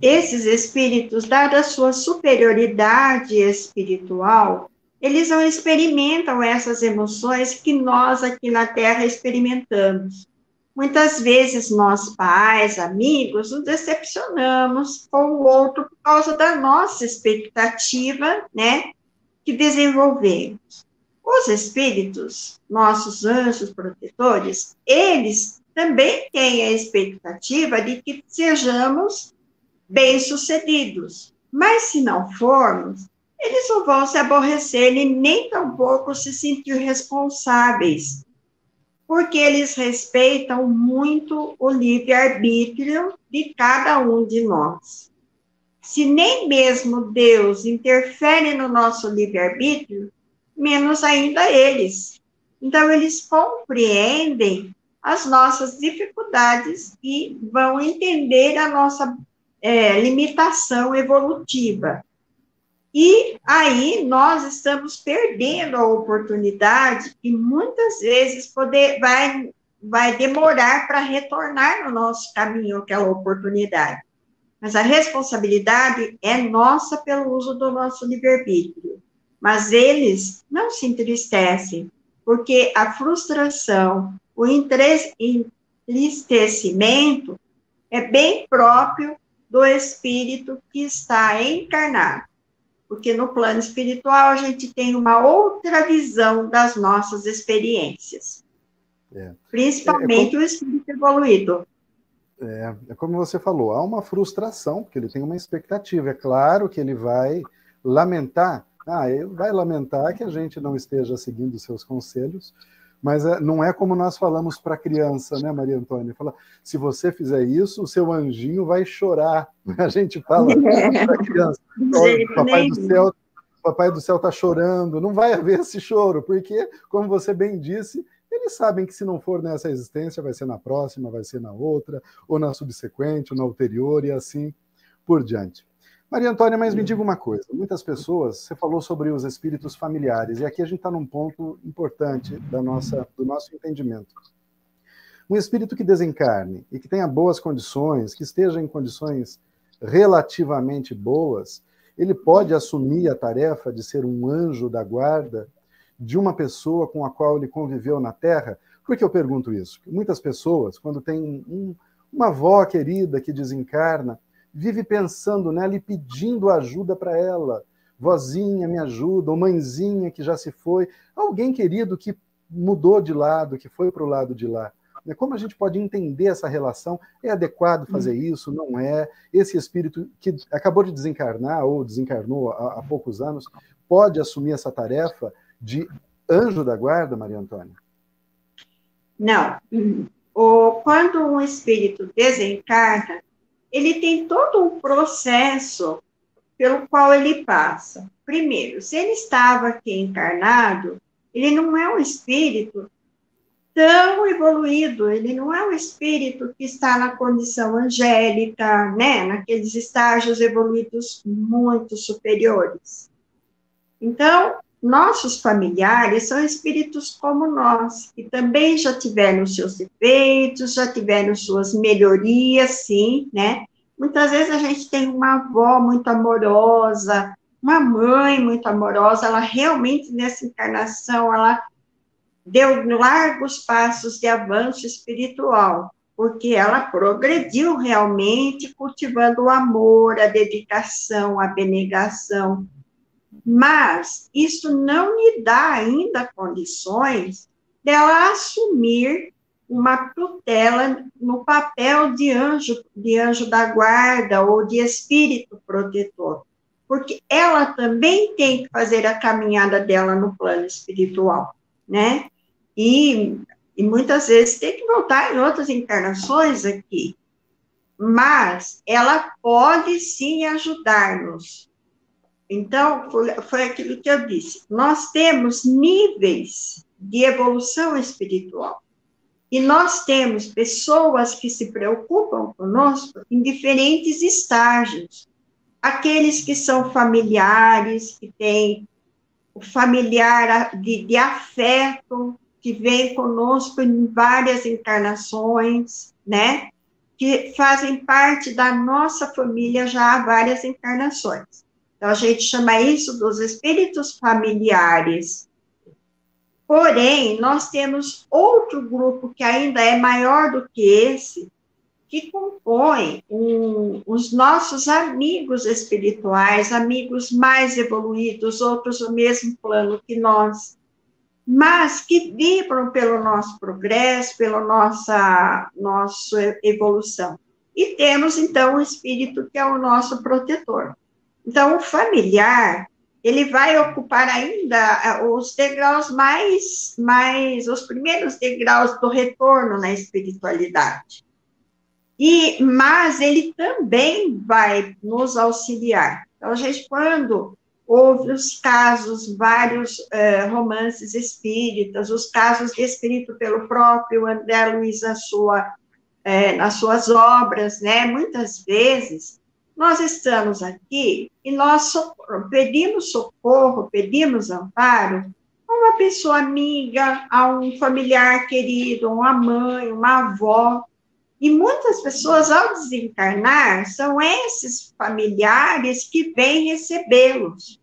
Esses espíritos, dada a sua superioridade espiritual, eles não experimentam essas emoções que nós aqui na Terra experimentamos. Muitas vezes nós, pais, amigos, nos decepcionamos com o outro por causa da nossa expectativa, né, que desenvolvemos. Os espíritos, nossos anjos protetores, eles também têm a expectativa de que sejamos bem-sucedidos. Mas se não formos, eles não vão se aborrecer e nem tampouco se sentir responsáveis, porque eles respeitam muito o livre-arbítrio de cada um de nós. Se nem mesmo Deus interfere no nosso livre-arbítrio, menos ainda eles. Então, eles compreendem as nossas dificuldades e vão entender a nossa é, limitação evolutiva. E aí nós estamos perdendo a oportunidade e muitas vezes poder, vai, vai demorar para retornar no nosso caminho aquela oportunidade. Mas a responsabilidade é nossa pelo uso do nosso livre-arbítrio. Mas eles não se entristecem, porque a frustração, o entristecimento é bem próprio do espírito que está encarnado porque no plano espiritual a gente tem uma outra visão das nossas experiências. É. Principalmente é, é como, o espírito evoluído. É, é como você falou, há uma frustração, porque ele tem uma expectativa. É claro que ele vai lamentar, ah, ele vai lamentar que a gente não esteja seguindo seus conselhos, mas é, não é como nós falamos para a criança, né, Maria Antônia? Fala, se você fizer isso, o seu anjinho vai chorar. [LAUGHS] A gente fala [LAUGHS] para a criança, o papai do céu, papai do céu está chorando. Não vai haver esse choro, porque, como você bem disse, eles sabem que se não for nessa existência, vai ser na próxima, vai ser na outra, ou na subsequente, ou na ulterior, e assim por diante. Maria Antônia, mas me diga uma coisa: muitas pessoas, você falou sobre os espíritos familiares, e aqui a gente está num ponto importante da nossa, do nosso entendimento. Um espírito que desencarne e que tenha boas condições, que esteja em condições relativamente boas, ele pode assumir a tarefa de ser um anjo da guarda de uma pessoa com a qual ele conviveu na Terra? Por que eu pergunto isso? Muitas pessoas, quando tem um, uma avó querida que desencarna, vive pensando nela e pedindo ajuda para ela. Vozinha, me ajuda, ou mãezinha que já se foi, alguém querido que mudou de lado, que foi para o lado de lá. Né? Como a gente pode entender essa relação? É adequado fazer isso? Não é? Esse espírito que acabou de desencarnar ou desencarnou há, há poucos anos pode assumir essa tarefa de anjo da guarda, Maria Antônia? Não. O, quando um espírito desencarna, ele tem todo um processo pelo qual ele passa. Primeiro, se ele estava aqui encarnado, ele não é um espírito tão evoluído, ele não é um espírito que está na condição angélica, né, naqueles estágios evoluídos muito superiores. Então, nossos familiares são espíritos como nós, que também já tiveram seus defeitos, já tiveram suas melhorias, sim, né? Muitas vezes a gente tem uma avó muito amorosa, uma mãe muito amorosa, ela realmente nessa encarnação, ela deu largos passos de avanço espiritual, porque ela progrediu realmente cultivando o amor, a dedicação, a abnegação, mas isso não lhe dá ainda condições dela assumir uma tutela no papel de anjo, de anjo da guarda ou de espírito protetor, porque ela também tem que fazer a caminhada dela no plano espiritual, né? E, e muitas vezes tem que voltar em outras encarnações aqui, mas ela pode sim ajudar-nos. Então, foi, aquilo que eu disse. Nós temos níveis de evolução espiritual. E nós temos pessoas que se preocupam conosco em diferentes estágios. Aqueles que são familiares, que têm o familiar de, de afeto, que vem conosco em várias encarnações, né? Que fazem parte da nossa família já há várias encarnações. Então, a gente chama isso dos espíritos familiares Porém, nós temos outro grupo que ainda é maior do que esse, que compõe um, os nossos amigos espirituais, amigos mais evoluídos, outros do mesmo plano que nós, mas que vibram pelo nosso progresso, pela nossa, nossa evolução. E temos, então, o espírito que é o nosso protetor. Então, o familiar ele vai ocupar ainda eh, os degraus mais, mais, os primeiros degraus do retorno na espiritualidade. E, mas ele também vai nos auxiliar. Então, a gente, quando houve os casos, vários uh, romances espíritas, os casos descritos pelo próprio André Luiz na sua, uh, nas suas obras, né, muitas vezes, nós estamos aqui e nós pedimos socorro, pedimos amparo a uma pessoa amiga, a um familiar querido, uma mãe, uma avó. E muitas pessoas, ao desencarnar, são esses familiares que vêm recebê-los.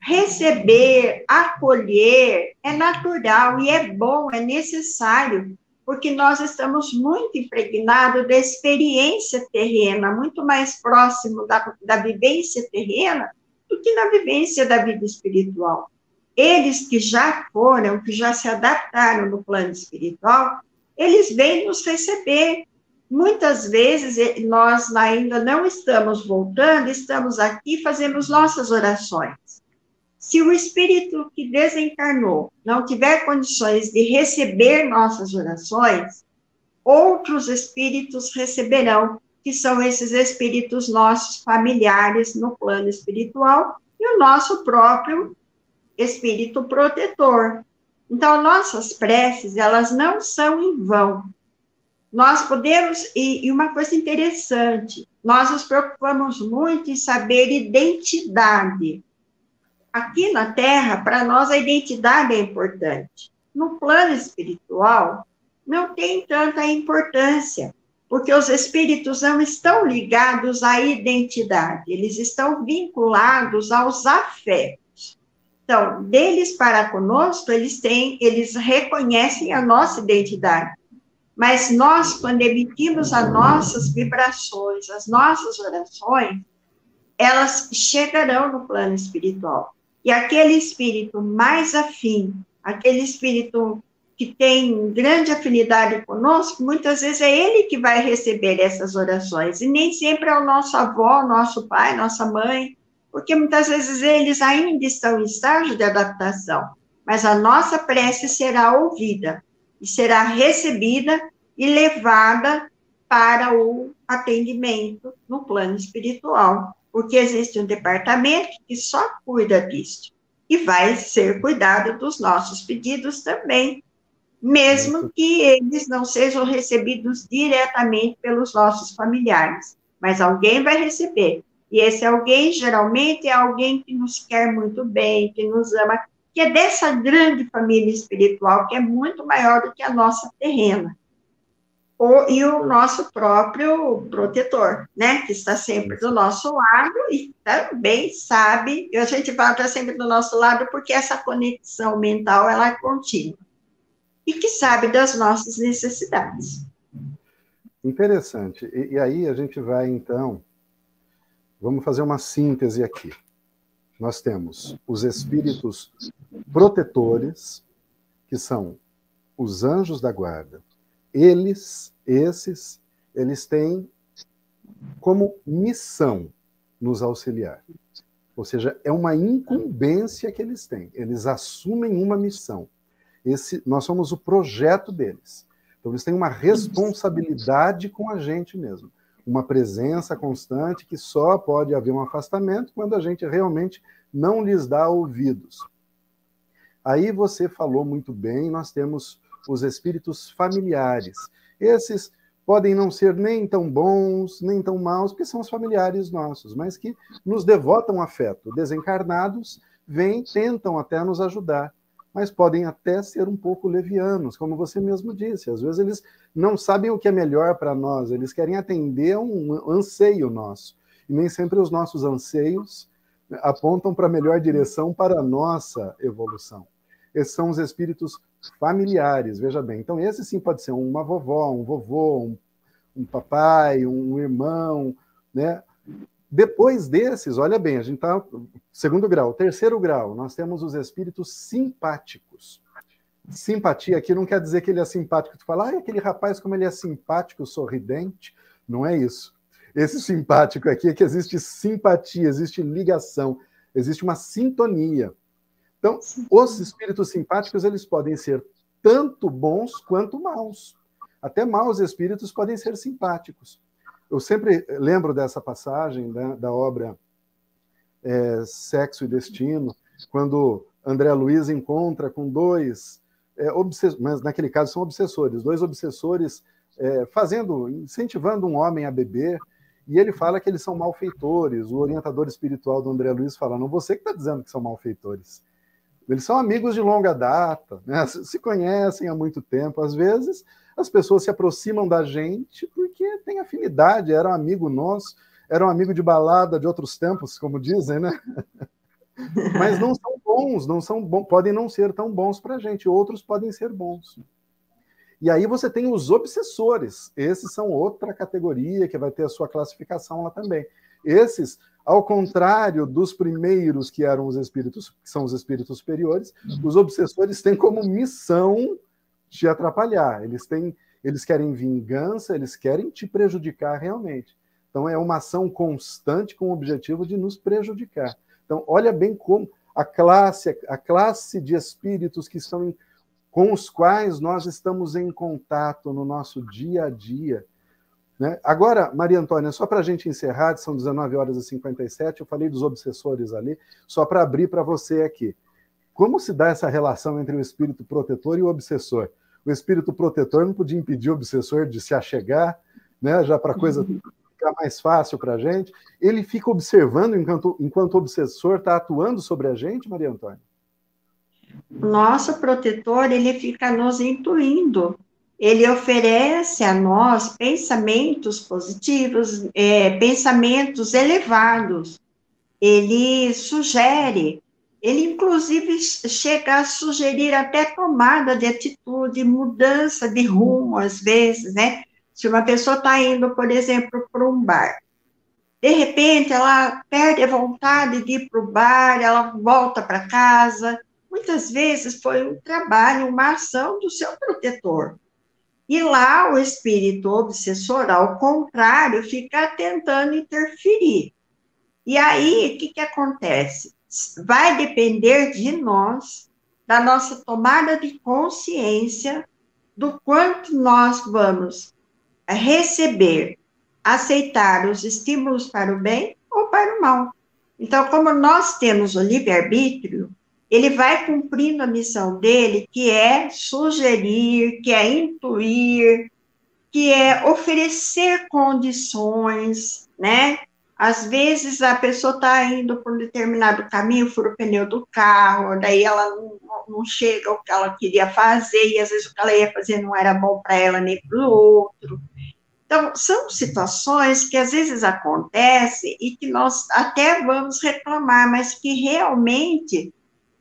Receber, acolher é natural e é bom, é necessário, porque nós estamos muito impregnados da experiência terrena, muito mais próximo da, da vivência terrena do que na vivência da vida espiritual. Eles que já foram, que já se adaptaram no plano espiritual, eles vêm nos receber. Muitas vezes nós ainda não estamos voltando, estamos aqui, fazemos nossas orações. Se o espírito que desencarnou não tiver condições de receber nossas orações, outros espíritos receberão, que são esses espíritos nossos familiares no plano espiritual e o nosso próprio espírito protetor. Então, nossas preces, elas não são em vão. Nós podemos, e, uma coisa interessante, nós nos preocupamos muito em saber identidade aqui na Terra, para nós a identidade é importante. No plano espiritual, não tem tanta importância, porque os espíritos não estão ligados à identidade, eles estão vinculados aos afetos. Então, deles para conosco, eles têm, eles reconhecem a nossa identidade. Mas nós, quando emitimos as nossas vibrações, as nossas orações, elas chegarão no plano espiritual. E aquele espírito mais afim, aquele espírito que tem grande afinidade conosco, muitas vezes é ele que vai receber essas orações, e nem sempre é o nosso avô, nosso pai, nossa mãe, porque muitas vezes eles ainda estão em estágio de adaptação, mas a nossa prece será ouvida, e será recebida e levada para o atendimento no plano espiritual porque existe um departamento que só cuida disso. E vai ser cuidado dos nossos pedidos também, mesmo que eles não sejam recebidos diretamente pelos nossos familiares. Mas alguém vai receber. E esse alguém, geralmente, é alguém que nos quer muito bem, que nos ama, que é dessa grande família espiritual, que é muito maior do que a nossa terrena e o nosso próprio protetor, né, que está sempre do nosso lado e também sabe, e a gente vai estar sempre do nosso lado porque essa conexão mental ela é contínua e que sabe das nossas necessidades. Interessante. E, e aí a gente vai então, vamos fazer uma síntese aqui. Nós temos os espíritos protetores, que são os anjos da guarda, eles, esses, eles têm como missão nos auxiliar. Ou seja, é uma incumbência que eles têm. Eles assumem uma missão. Esse, nós somos o projeto deles. Então, eles têm uma responsabilidade com a gente mesmo. Uma presença constante que só pode haver um afastamento quando a gente realmente não lhes dá ouvidos. Aí você falou muito bem, nós temos os espíritos familiares. Esses podem não ser nem tão bons, nem tão maus, porque são os familiares nossos, mas que nos devotam afeto. Desencarnados vêm, tentam até nos ajudar, mas podem até ser um pouco levianos, como você mesmo disse. Às vezes eles não sabem o que é melhor para nós, eles querem atender um anseio nosso. E nem sempre os nossos anseios apontam para a melhor direção para a nossa evolução. Esses são os espíritos familiares, veja bem. Então, esse sim pode ser uma vovó, um vovô, um, um papai, um irmão, né? Depois desses, olha bem, a gente está segundo grau, terceiro grau, nós temos os espíritos simpáticos. Simpatia aqui não quer dizer que ele é simpático. Tu fala, ah, aquele rapaz como ele é simpático, sorridente. Não é isso. Esse simpático aqui é que existe simpatia, existe ligação, existe uma sintonia. Então, os espíritos simpáticos, eles podem ser tanto bons quanto maus. Até maus espíritos podem ser simpáticos. Eu sempre lembro dessa passagem né, da obra é, Sexo e Destino, quando André Luiz encontra com dois, é, mas naquele caso são obsessores, dois obsessores é, fazendo, incentivando um homem a beber, e ele fala que eles são malfeitores. O orientador espiritual do André Luiz fala: não, você que está dizendo que são malfeitores. Eles são amigos de longa data, né? se conhecem há muito tempo. Às vezes, as pessoas se aproximam da gente porque têm afinidade, eram amigo nosso, eram amigo de balada de outros tempos, como dizem, né? [LAUGHS] Mas não são bons, não são bons, podem não ser tão bons para a gente, outros podem ser bons. E aí você tem os obsessores, esses são outra categoria que vai ter a sua classificação lá também. Esses ao contrário dos primeiros, que eram os espíritos, que são os espíritos superiores, os obsessores têm como missão te atrapalhar. Eles têm, eles querem vingança, eles querem te prejudicar realmente. Então é uma ação constante com o objetivo de nos prejudicar. Então olha bem como a classe, a classe de espíritos que estão em, com os quais nós estamos em contato no nosso dia a dia, né? Agora, Maria Antônia, só para a gente encerrar, são 19 horas e 57, eu falei dos obsessores ali, só para abrir para você aqui. Como se dá essa relação entre o espírito protetor e o obsessor? O espírito protetor não podia impedir o obsessor de se achegar, né, já para a coisa uhum. ficar mais fácil para a gente. Ele fica observando enquanto, enquanto o obsessor está atuando sobre a gente, Maria Antônia? Nosso protetor, ele fica nos intuindo ele oferece a nós pensamentos positivos, é, pensamentos elevados. Ele sugere, ele inclusive chega a sugerir até tomada de atitude, mudança de rumo, às vezes, né? Se uma pessoa está indo, por exemplo, para um bar, de repente ela perde a vontade de ir para o bar, ela volta para casa. Muitas vezes foi um trabalho, uma ação do seu protetor e lá o espírito obsessor, ao contrário, fica tentando interferir. E aí, o que, que acontece? Vai depender de nós, da nossa tomada de consciência, do quanto nós vamos receber, aceitar os estímulos para o bem ou para o mal. Então, como nós temos o livre-arbítrio, ele vai cumprindo a missão dele, que é sugerir, que é intuir, que é oferecer condições, né? Às vezes a pessoa está indo por um determinado caminho, fura o pneu do carro, daí ela não, não chega ao que ela queria fazer, e às vezes o que ela ia fazer não era bom para ela nem para o outro. Então, são situações que às vezes acontecem e que nós até vamos reclamar, mas que realmente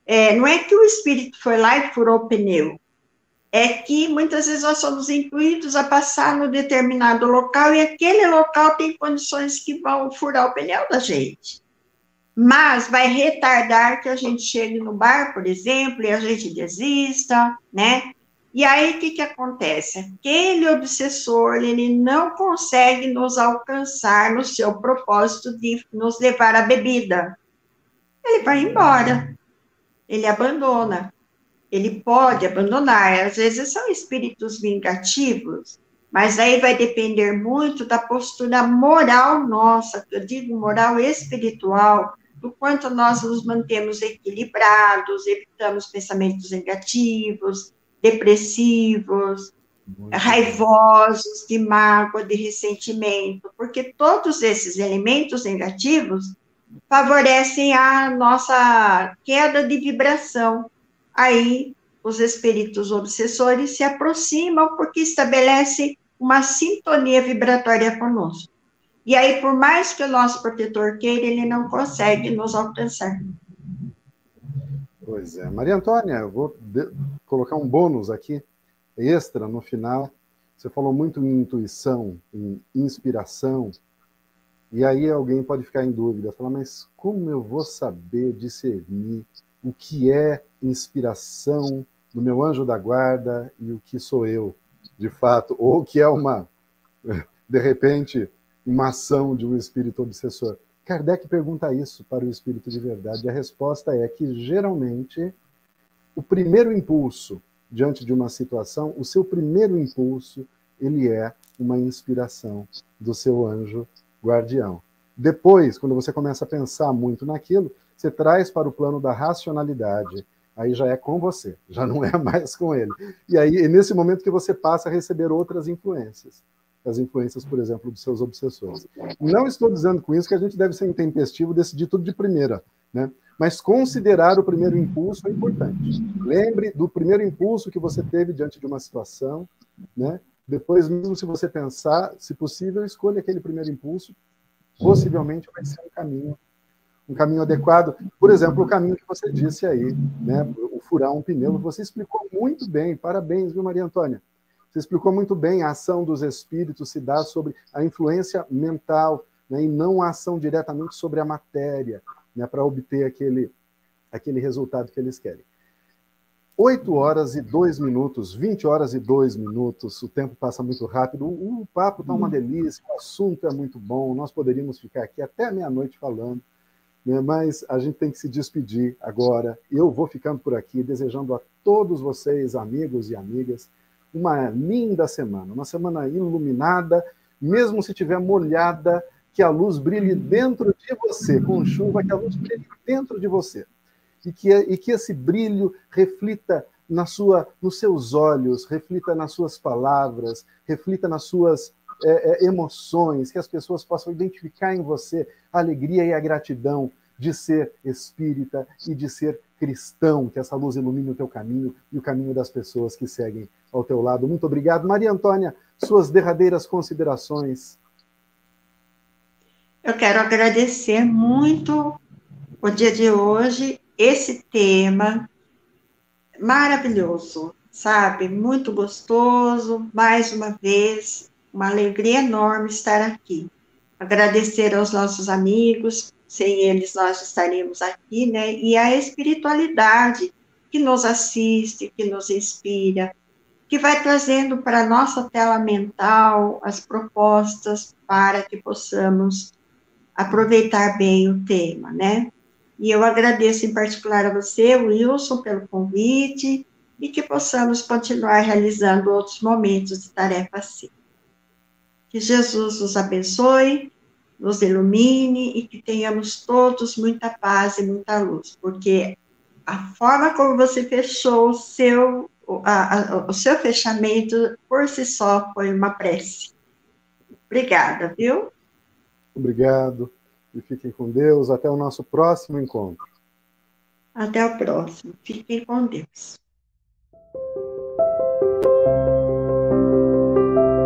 é, não é que o espírito foi lá e furou o pneu, é que muitas vezes nós somos intuídos a passar no determinado local e aquele local tem condições que vão furar o pneu da gente. Mas vai retardar que a gente chegue no bar, por exemplo, e a gente desista, né? E aí, o que, que acontece? Aquele obsessor, ele não consegue nos alcançar no seu propósito de nos levar à bebida. Ele vai embora, ele abandona. Ele pode abandonar, às vezes são espíritos vingativos, mas aí vai depender muito da postura moral nossa, eu digo moral espiritual, do quanto nós nos mantemos equilibrados, evitamos pensamentos negativos, depressivos, muito raivosos, de mágoa, de ressentimento, porque todos esses elementos negativos favorecem a nossa queda de vibração. Aí os espíritos obsessores se aproximam porque estabelecem uma sintonia vibratória conosco. E aí, por mais que o nosso protetor queira, ele não consegue nos alcançar. Pois é. Maria Antônia, eu vou colocar um bônus aqui, extra, no final. Você falou muito em intuição, em inspiração. E aí alguém pode ficar em dúvida, falar, mas como eu vou saber discernir o que é inspiração do meu anjo da guarda e o que sou eu, de fato, ou que é uma, de repente, uma ação de um espírito obsessor? Kardec pergunta isso para o espírito de verdade. A resposta é que, geralmente, o primeiro impulso diante de uma situação, o seu primeiro impulso, ele é uma inspiração do seu anjo guardião. Depois, quando você começa a pensar muito naquilo, você traz para o plano da racionalidade. Aí já é com você, já não é mais com ele. E aí é nesse momento que você passa a receber outras influências as influências, por exemplo, dos seus obsessores. Não estou dizendo com isso que a gente deve ser intempestivo, decidir tudo de primeira, né? Mas considerar o primeiro impulso é importante. Lembre do primeiro impulso que você teve diante de uma situação, né? Depois, mesmo se você pensar, se possível, escolha aquele primeiro impulso. Possivelmente vai ser um caminho, um caminho adequado. Por exemplo, o caminho que você disse aí, né? O furar um pneu. Você explicou muito bem. Parabéns, viu, Maria Antônia? Você explicou muito bem, a ação dos espíritos se dá sobre a influência mental, né, e não a ação diretamente sobre a matéria, né, para obter aquele, aquele resultado que eles querem. 8 horas e 2 minutos, 20 horas e 2 minutos, o tempo passa muito rápido, o, papo está uma uhum. delícia, o assunto é muito bom, nós poderíamos ficar aqui até meia-noite falando, né, mas a gente tem que se despedir agora. Eu vou ficando por aqui, desejando a todos vocês, amigos e amigas, uma linda semana, uma semana iluminada, mesmo se tiver molhada, que a luz brilhe dentro de você, com chuva, que a luz brilhe dentro de você. E que, e que esse brilho reflita na sua, nos seus olhos, reflita nas suas palavras, reflita nas suas é, é, emoções, que as pessoas possam identificar em você a alegria e a gratidão de ser espírita e de ser cristão, que essa luz ilumine o teu caminho e o caminho das pessoas que seguem ao teu lado. Muito obrigado. Maria Antônia, suas derradeiras considerações. Eu quero agradecer muito o dia de hoje, esse tema maravilhoso, sabe? Muito gostoso. Mais uma vez, uma alegria enorme estar aqui. Agradecer aos nossos amigos, sem eles nós estaríamos aqui, né? E a espiritualidade que nos assiste, que nos inspira, que vai trazendo para a nossa tela mental as propostas para que possamos aproveitar bem o tema, né? E eu agradeço em particular a você, Wilson, pelo convite e que possamos continuar realizando outros momentos de tarefa assim. Que Jesus nos abençoe, nos ilumine e que tenhamos todos muita paz e muita luz, porque a forma como você fechou o seu a, a, o seu fechamento por si só foi uma prece. Obrigada, viu? Obrigado e fiquem com Deus. Até o nosso próximo encontro. Até o próximo. Fiquem com Deus.